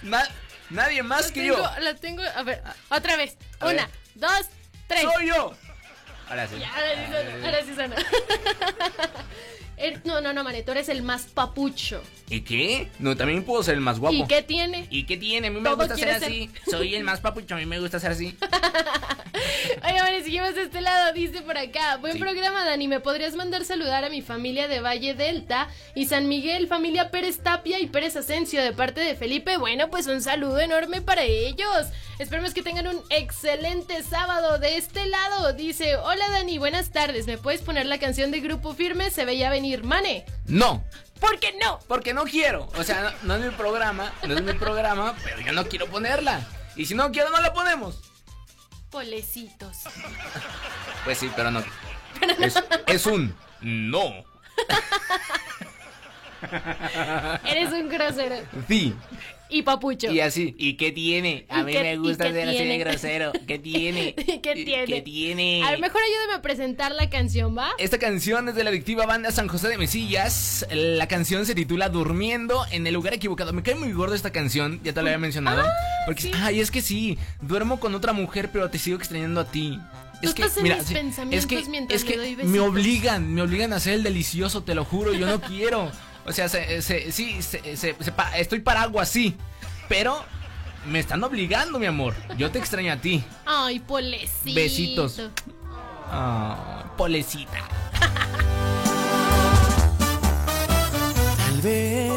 Na- nadie más La que tengo, yo. La tengo, a ver, otra vez. A Una, ver. dos, tres. Soy yo. Ahora sí. Ahora sí suena. Er- No, no, no, Mane, tú eres el más papucho. ¿Y qué? No, también puedo ser el más guapo. ¿Y qué tiene? ¿Y qué tiene? A mí me Todo gusta ser ser- así. Soy el más papucho, a mí me gusta ser así. Oye, Mane, seguimos de este lado, dice por acá. Buen Sí. programa, Dani. ¿Me podrías mandar saludar a mi familia de Valle Delta y San Miguel, familia Pérez Tapia y Pérez Asensio de parte de Felipe? Bueno, pues un saludo enorme para ellos. Esperemos que tengan un excelente sábado de este lado. Dice, hola Dani, buenas tardes. ¿Me puedes poner la canción de Grupo Firme? Se veía venir, Mane. No. ¿Por qué no? Porque no quiero. O sea, no, no es mi programa, no es mi programa, pero yo no quiero ponerla. Y si no quiero, no la ponemos. Polecitos. Pues sí, pero no. Es, es un no. Eres un grosero. Sí. Y papucho. Y así. ¿Y qué tiene? A ¿Y mí qué- me gusta ser así de grosero. ¿Qué tiene? ¿Qué tiene? ¿Qué tiene? A lo mejor ayúdame a presentar la canción, ¿va? Esta canción es de la adictiva banda San José de Mesillas. La canción se titula Durmiendo en el lugar equivocado. Me cae muy gordo esta canción, ya te lo había mencionado. porque, ay, es que sí, duermo con otra mujer, pero te sigo extrañando a ti. Tú Es que, estás en mira, mis sí, pensamientos es que, mientras es le que doy me obligan, me obligan a hacer el delicioso, te lo juro, yo no quiero. O sea, se- se- sí, se- se- se pa- estoy para algo así, pero me están obligando, mi amor. Yo te extraño a ti. Ay, polecito. Besitos. Ah, polecita. Tal vez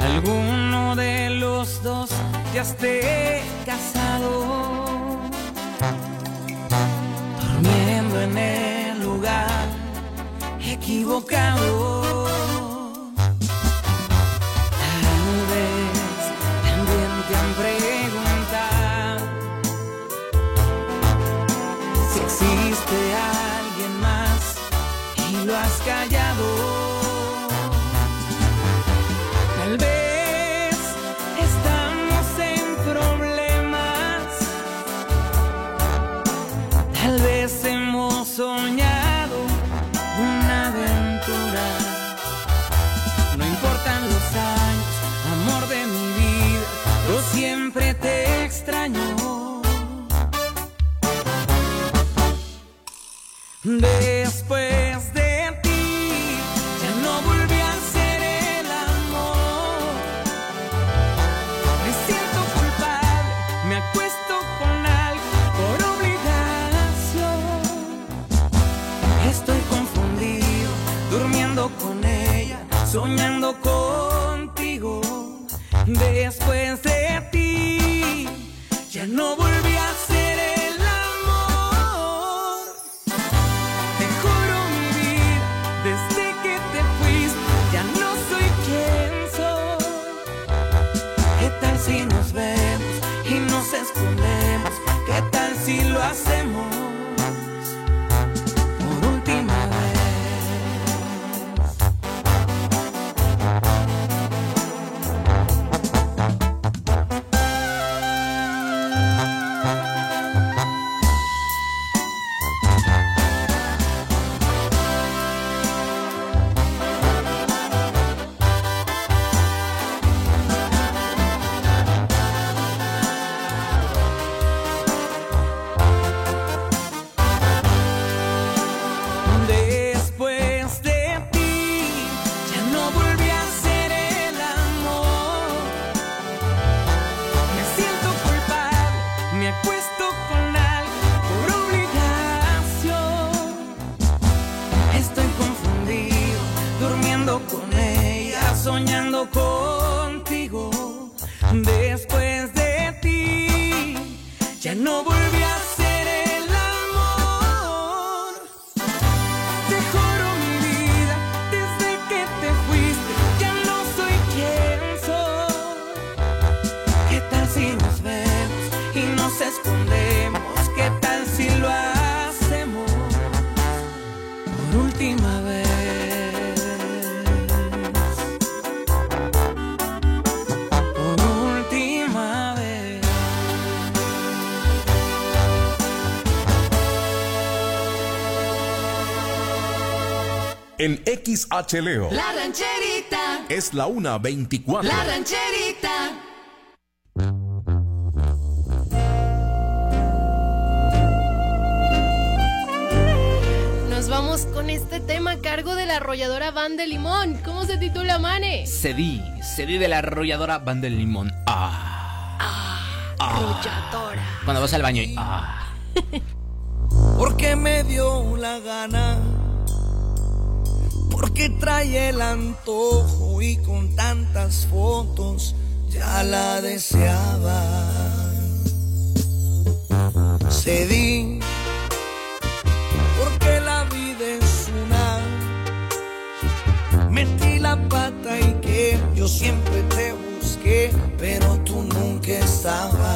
alguno de los dos ya esté casado, durmiendo en lugar equivocado. Tal vez también te han preguntado si existe alguien más y lo has callado. Después de ti, ya no volví a ser el amor. Me siento culpable, me acuesto con alguien por obligación. Estoy confundido, durmiendo con ella, soñando En XHLEO La rancherita. es la 1.24. La rancherita. Nos vamos con este tema a cargo de la arrolladora Van de Limón. ¿Cómo se titula, Mane? Cedí, cedí de la arrolladora Van del Limón. Ah. Arrolladora. Cuando vas al baño y. Ah. porque me dio la gana, porque trae el antojo y con tantas fotos ya la deseaba. Cedí, porque la vida es una. Metí la pata y que yo siempre te busqué, pero tú nunca estabas.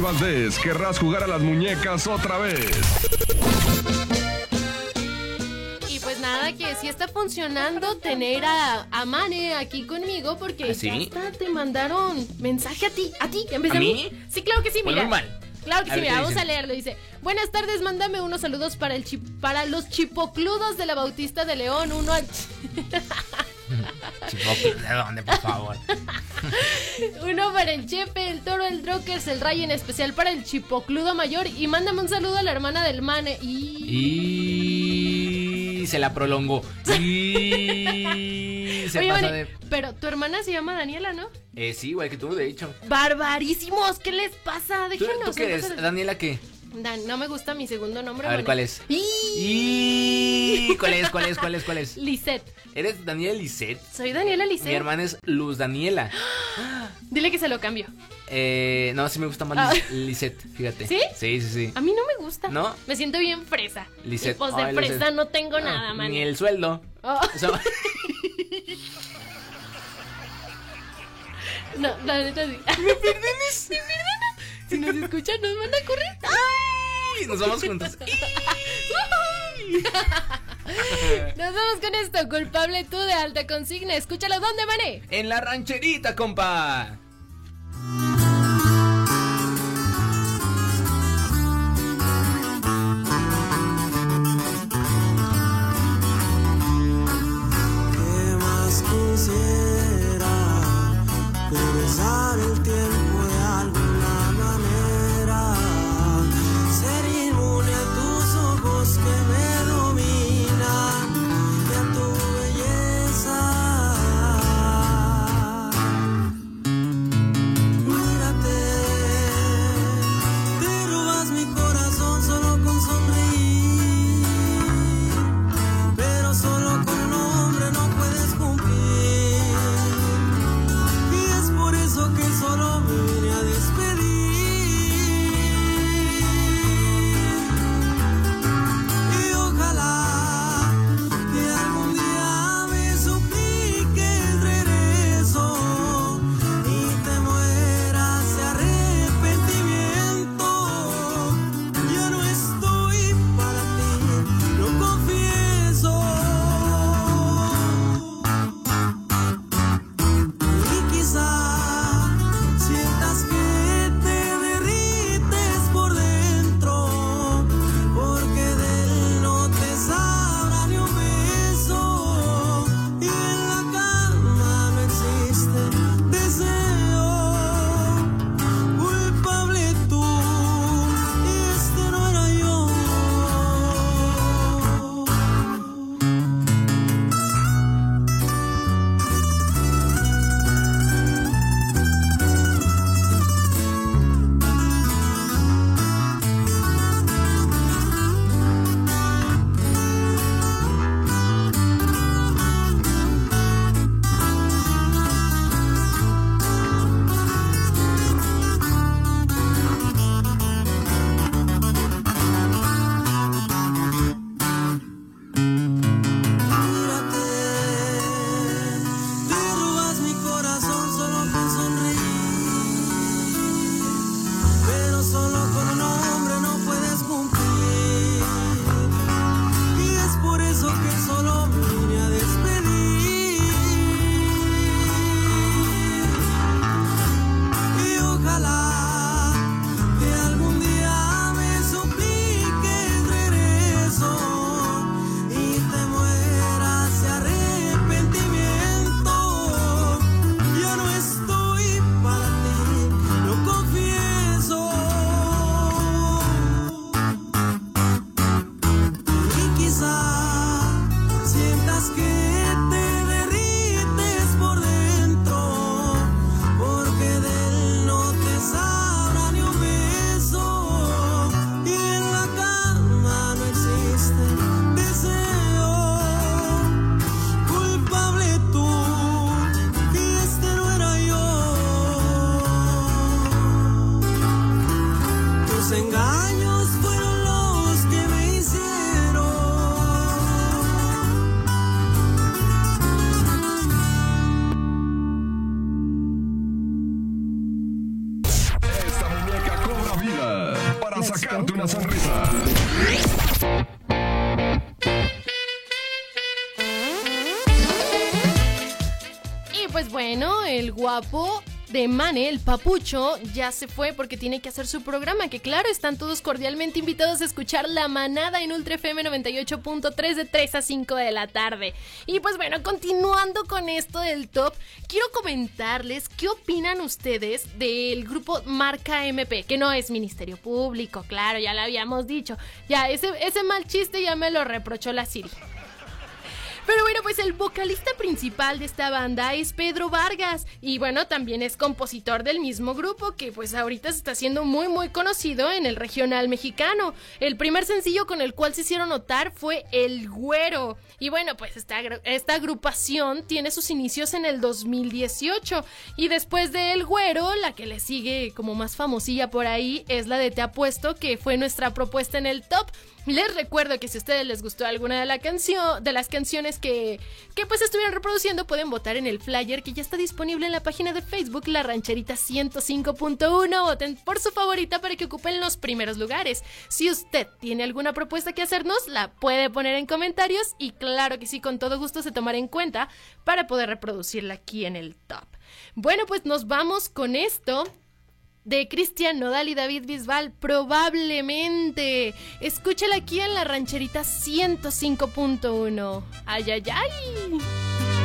Dani Valdés, querrás jugar a las muñecas otra vez. Y pues nada, que sí está funcionando tener a, a Mane aquí conmigo porque ¿Ah, sí? ya está, te mandaron mensaje a ti, a ti, en vez ¿A de mí? mí. Sí, claro que sí, Pues mira. muy mal. Claro que A sí, mira, ¿qué vamos a leerlo. Dice, buenas tardes, mándame unos saludos para, el chi- para los chipocludos de la Bautista de León. Uno al... ¿de dónde, por favor? Uno para el Chepe, el Toro, el Drokers, el Ray en especial para el Chipocludo Mayor. Y mándame un saludo a la hermana del Mane. Y... Y se la prolongó. Y se Oye, pasó Mane, de. pero tu hermana se llama Daniela, ¿no? Eh, sí, igual que tú, de hecho. ¡Barbarísimos! ¿Qué les pasa? ¿Tú, Déjenos. tú qué eres? ¿Daniela qué? Dan, no me gusta mi segundo nombre. A ver. ¿cuál es? Y... ¿Cuál es? ¿Cuál es? ¿Cuál es? ¿Cuál es? Lisette. ¿Eres Daniela Lisette? Soy Daniela Mi Lisette. hermana es Luz Daniela. Dile que se lo cambio. Eh, no, sí me gusta más Ah. Lisette, fíjate. ¿Sí? Sí, sí, sí. A mí no me gusta. ¿No? Me siento bien fresa. Lisette. Y pues de Ay, fresa no tengo Ah, nada, man. Ni el sueldo. Oh. O sea, No, la neta sí. Me perdones. Me perdonan. Si nos escuchan, nos van a correr. ¡Ay! nos vamos juntos. Nos vamos con esto, culpable tú de alta consigna. Escúchalo, ¿dónde, mané? En la rancherita, compa. ¿Qué más quisiera guapo de Mane, el papucho, ya se fue porque tiene que hacer su programa. Que claro, están todos cordialmente invitados a escuchar La Manada en Ultra FM 98.3 de 3 a 5 de la tarde. Y pues bueno, continuando con esto del top, quiero comentarles qué opinan ustedes del grupo Marca MP, que no es Ministerio Público, claro, ya lo habíamos dicho. Ya, ese, ese mal chiste ya me lo reprochó la Siri. Pero bueno, pues el vocalista principal de esta banda es Pedro Vargas y bueno, también es compositor del mismo grupo que pues ahorita se está haciendo muy muy conocido en el regional mexicano. El primer sencillo con el cual se hicieron notar fue El Güero. Y bueno, pues esta, esta agrupación tiene sus inicios en el 2018 y después de El Güero, la que le sigue como más famosilla por ahí es la de Te Apuesto, que fue nuestra propuesta en el top. Les recuerdo que si a ustedes les gustó alguna de, las canciones canciones que, que pues estuvieron reproduciendo, pueden votar en el flyer que ya está disponible en la página de Facebook La Rancherita 105.1. Voten por su favorita para que ocupen los primeros lugares. Si usted tiene alguna propuesta que hacernos, la puede poner en comentarios y claro que sí, con todo gusto se tomará en cuenta para poder reproducirla aquí en el top. Bueno, pues nos vamos con esto de Cristian Nodal y David Bisbal, probablemente. Escúchala aquí en la rancherita 105.1. ¡Ay, ay, ay!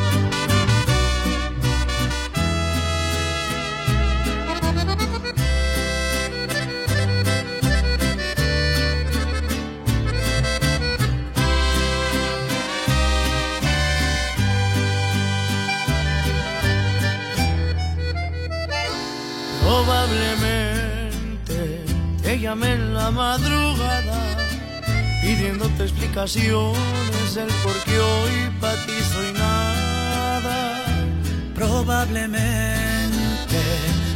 Probablemente te llamé en la madrugada pidiéndote explicaciones del por qué hoy para ti soy nada. Probablemente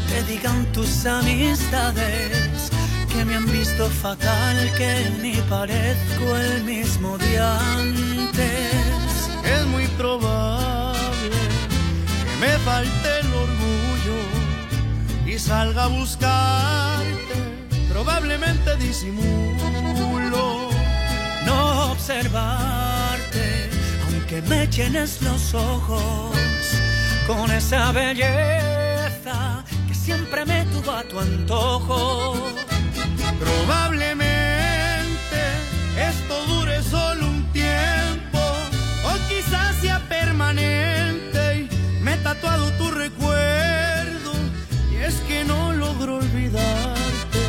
te digan tus amistades que me han visto fatal, que ni parezco el mismo de antes. Es muy probable que me falte el orgullo y salga a buscarte. Probablemente disimulo no observarte, aunque me llenes los ojos con esa belleza que siempre me tuvo a tu antojo. Probablemente esto dure solo un tiempo o quizás sea permanente y me he tatuado tu recuerdo es que no logro olvidarte.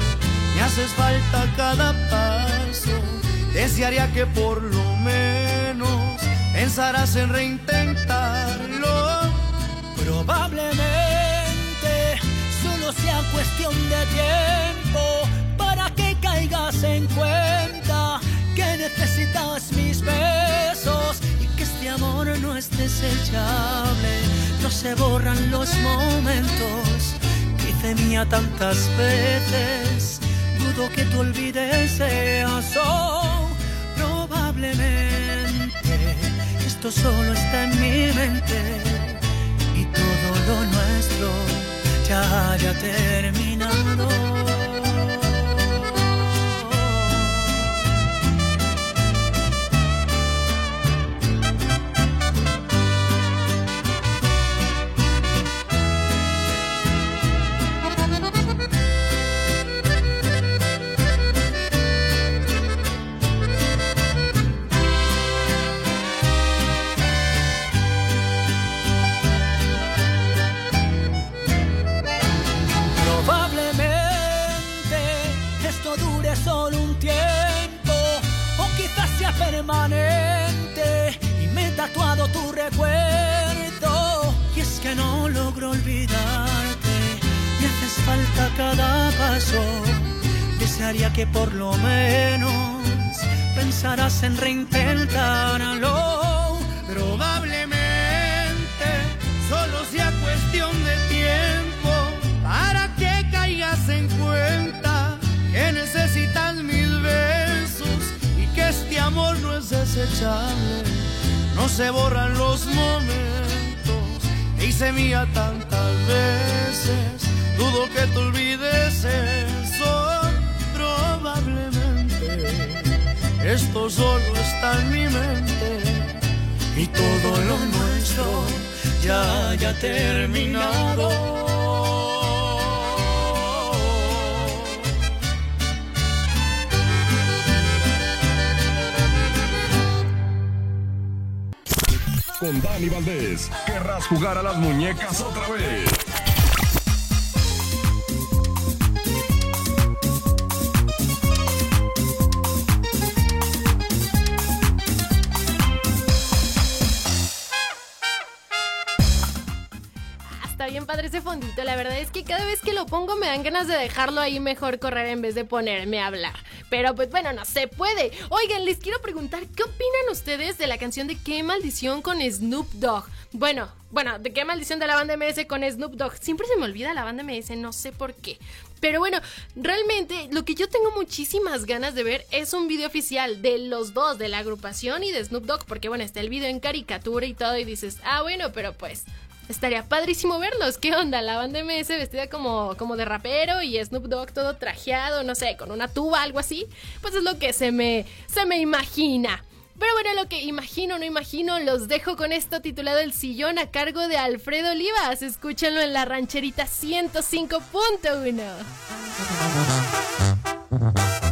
Me haces falta cada paso. Desearía que por lo menos pensarás en reintentarlo. Probablemente solo sea cuestión de tiempo para que caigas en cuenta que necesitas mis besos y que este amor no es desechable. No se borran los momentos hice mía tantas veces. Dudo que tú olvides eso. Probablemente esto solo está en mi mente y todo lo nuestro ya haya terminado. Que por lo menos pensarás en reintentarlo Probablemente solo sea cuestión de tiempo para que caigas en cuenta que necesitas mis besos y que este amor no es desechable. No se borran los momentos que hice mía tantas veces. Dudo que te olvides esto solo está en mi mente y todo lo nuestro ya haya terminado. Con Dani Valdés, querrás jugar a las muñecas otra vez. Verdad es que cada vez que lo pongo me dan ganas de dejarlo ahí mejor correr en vez de ponerme a hablar. Pero pues bueno, no se puede. Oigan, les quiero preguntar, ¿qué opinan ustedes de la canción de Qué maldición con Snoop Dogg? Bueno, bueno, ¿de qué maldición de la banda MS con Snoop Dogg? Siempre se me olvida la banda MS, no sé por qué. Pero bueno, realmente lo que yo tengo muchísimas ganas de ver es un video oficial de los dos, de la agrupación y de Snoop Dogg, porque bueno, está el video en caricatura y todo y dices, ah, bueno, pero pues estaría padrísimo verlos. ¿Qué onda? La banda MS vestida como, como de rapero y Snoop Dogg todo trajeado, no sé, con una tuba, algo así. Pues es lo que se me, se me imagina. Pero bueno, lo que imagino, no imagino, los dejo con esto titulado El Sillón a cargo de Alfredo Olivas. Escúchenlo en la rancherita 105.1.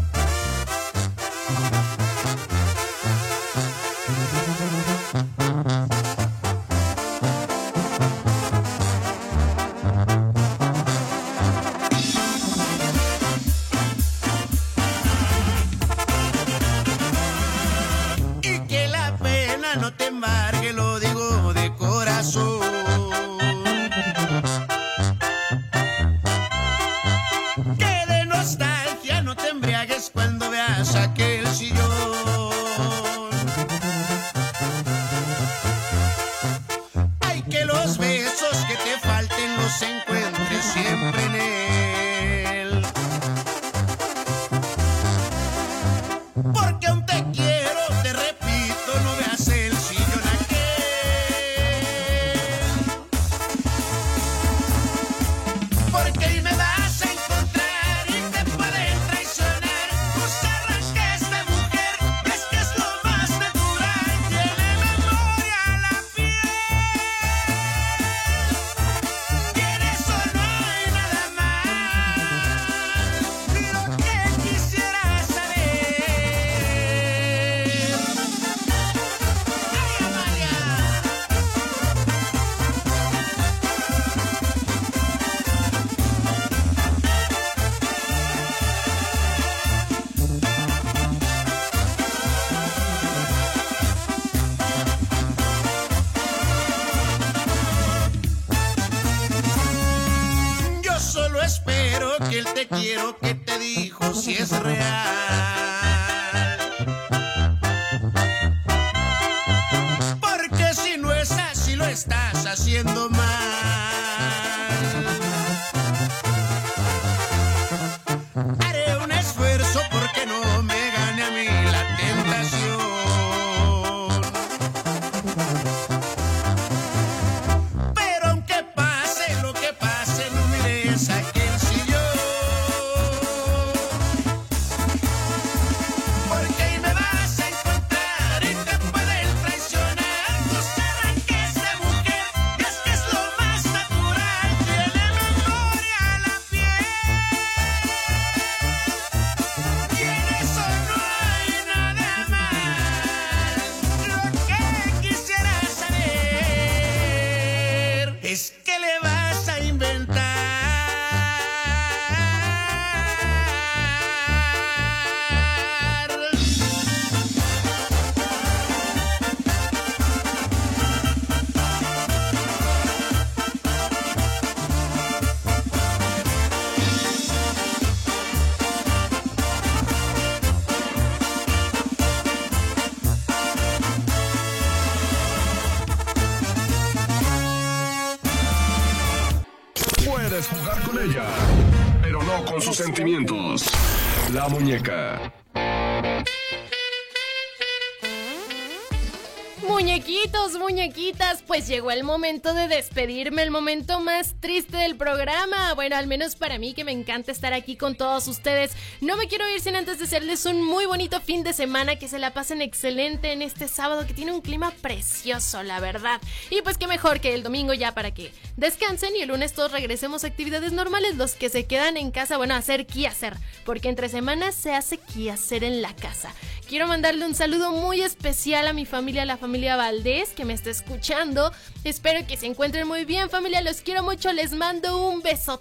Muñequitos, muñequitas, pues llegó el momento de despedirme, el momento más triste del programa. Bueno, al menos para mí que me encanta estar aquí con todos ustedes. No me quiero ir sin antes desearles un muy bonito fin de semana, que se la pasen excelente en este sábado que tiene un clima precioso, la verdad. Y pues qué mejor que el domingo ya para que descansen y el lunes todos regresemos a actividades normales, los que se quedan en casa, bueno, a hacer hacer, porque entre semanas se hace hacer en la casa. Quiero mandarle un saludo muy especial a mi familia, la familia Valdés, que me está escuchando. Espero que se encuentren muy bien, familia. Los quiero mucho. Les mando un beso.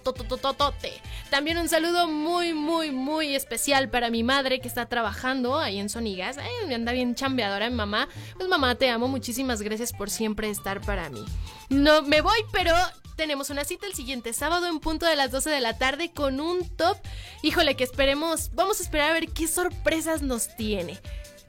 También un saludo muy, muy, muy especial para mi madre que está trabajando ahí en Sonigas. Ay, anda bien chambeadora mi mamá. Pues mamá, te amo. Muchísimas gracias por siempre estar para mí. No me voy, pero tenemos una cita el siguiente sábado en punto de las 12 de la tarde con un top. Híjole, que esperemos, vamos a esperar a ver qué sorpresas nos tiene.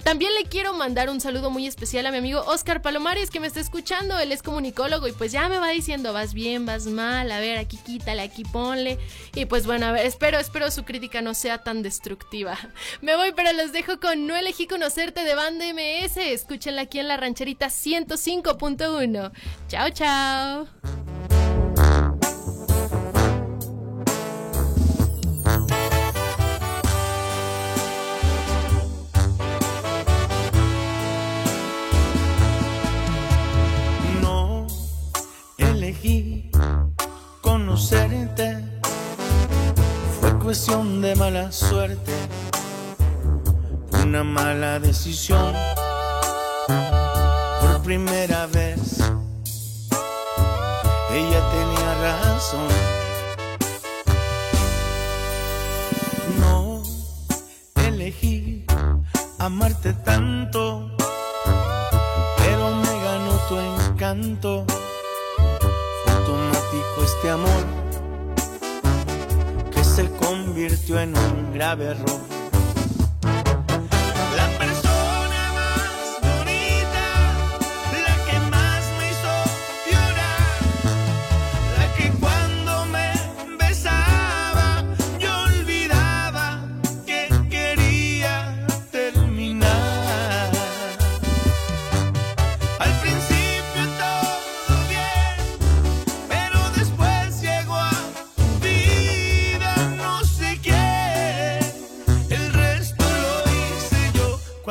También le quiero mandar un saludo muy especial a mi amigo Oscar Palomares que me está escuchando. Él es comunicólogo y pues ya me va diciendo, vas bien, vas mal, a ver, aquí quítale, aquí ponle. Y pues bueno, a ver, espero, espero su crítica no sea tan destructiva. Me voy, pero los dejo con No elegí conocerte de Banda MS. Escúchenla aquí en la rancherita 105.1. Chao, chao. Fue cuestión de mala suerte, una mala decisión. Por primera vez, ella tenía razón. No elegí amarte tanto pero me ganó tu encanto. Este amor que se convirtió en un grave error.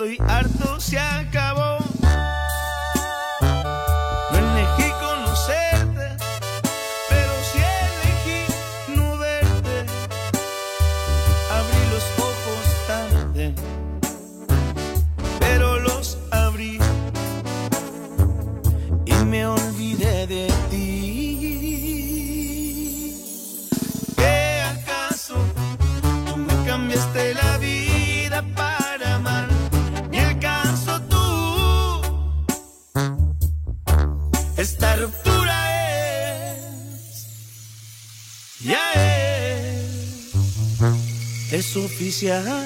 Estoy harto, se es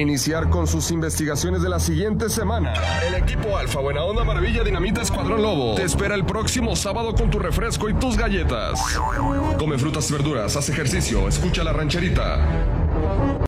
iniciar con sus investigaciones de la siguiente semana, el equipo Alfa Buena Onda Maravilla Dinamita Escuadrón Lobo te espera el próximo sábado con tu refresco y tus galletas. Come frutas y verduras, haz ejercicio, escucha la rancherita.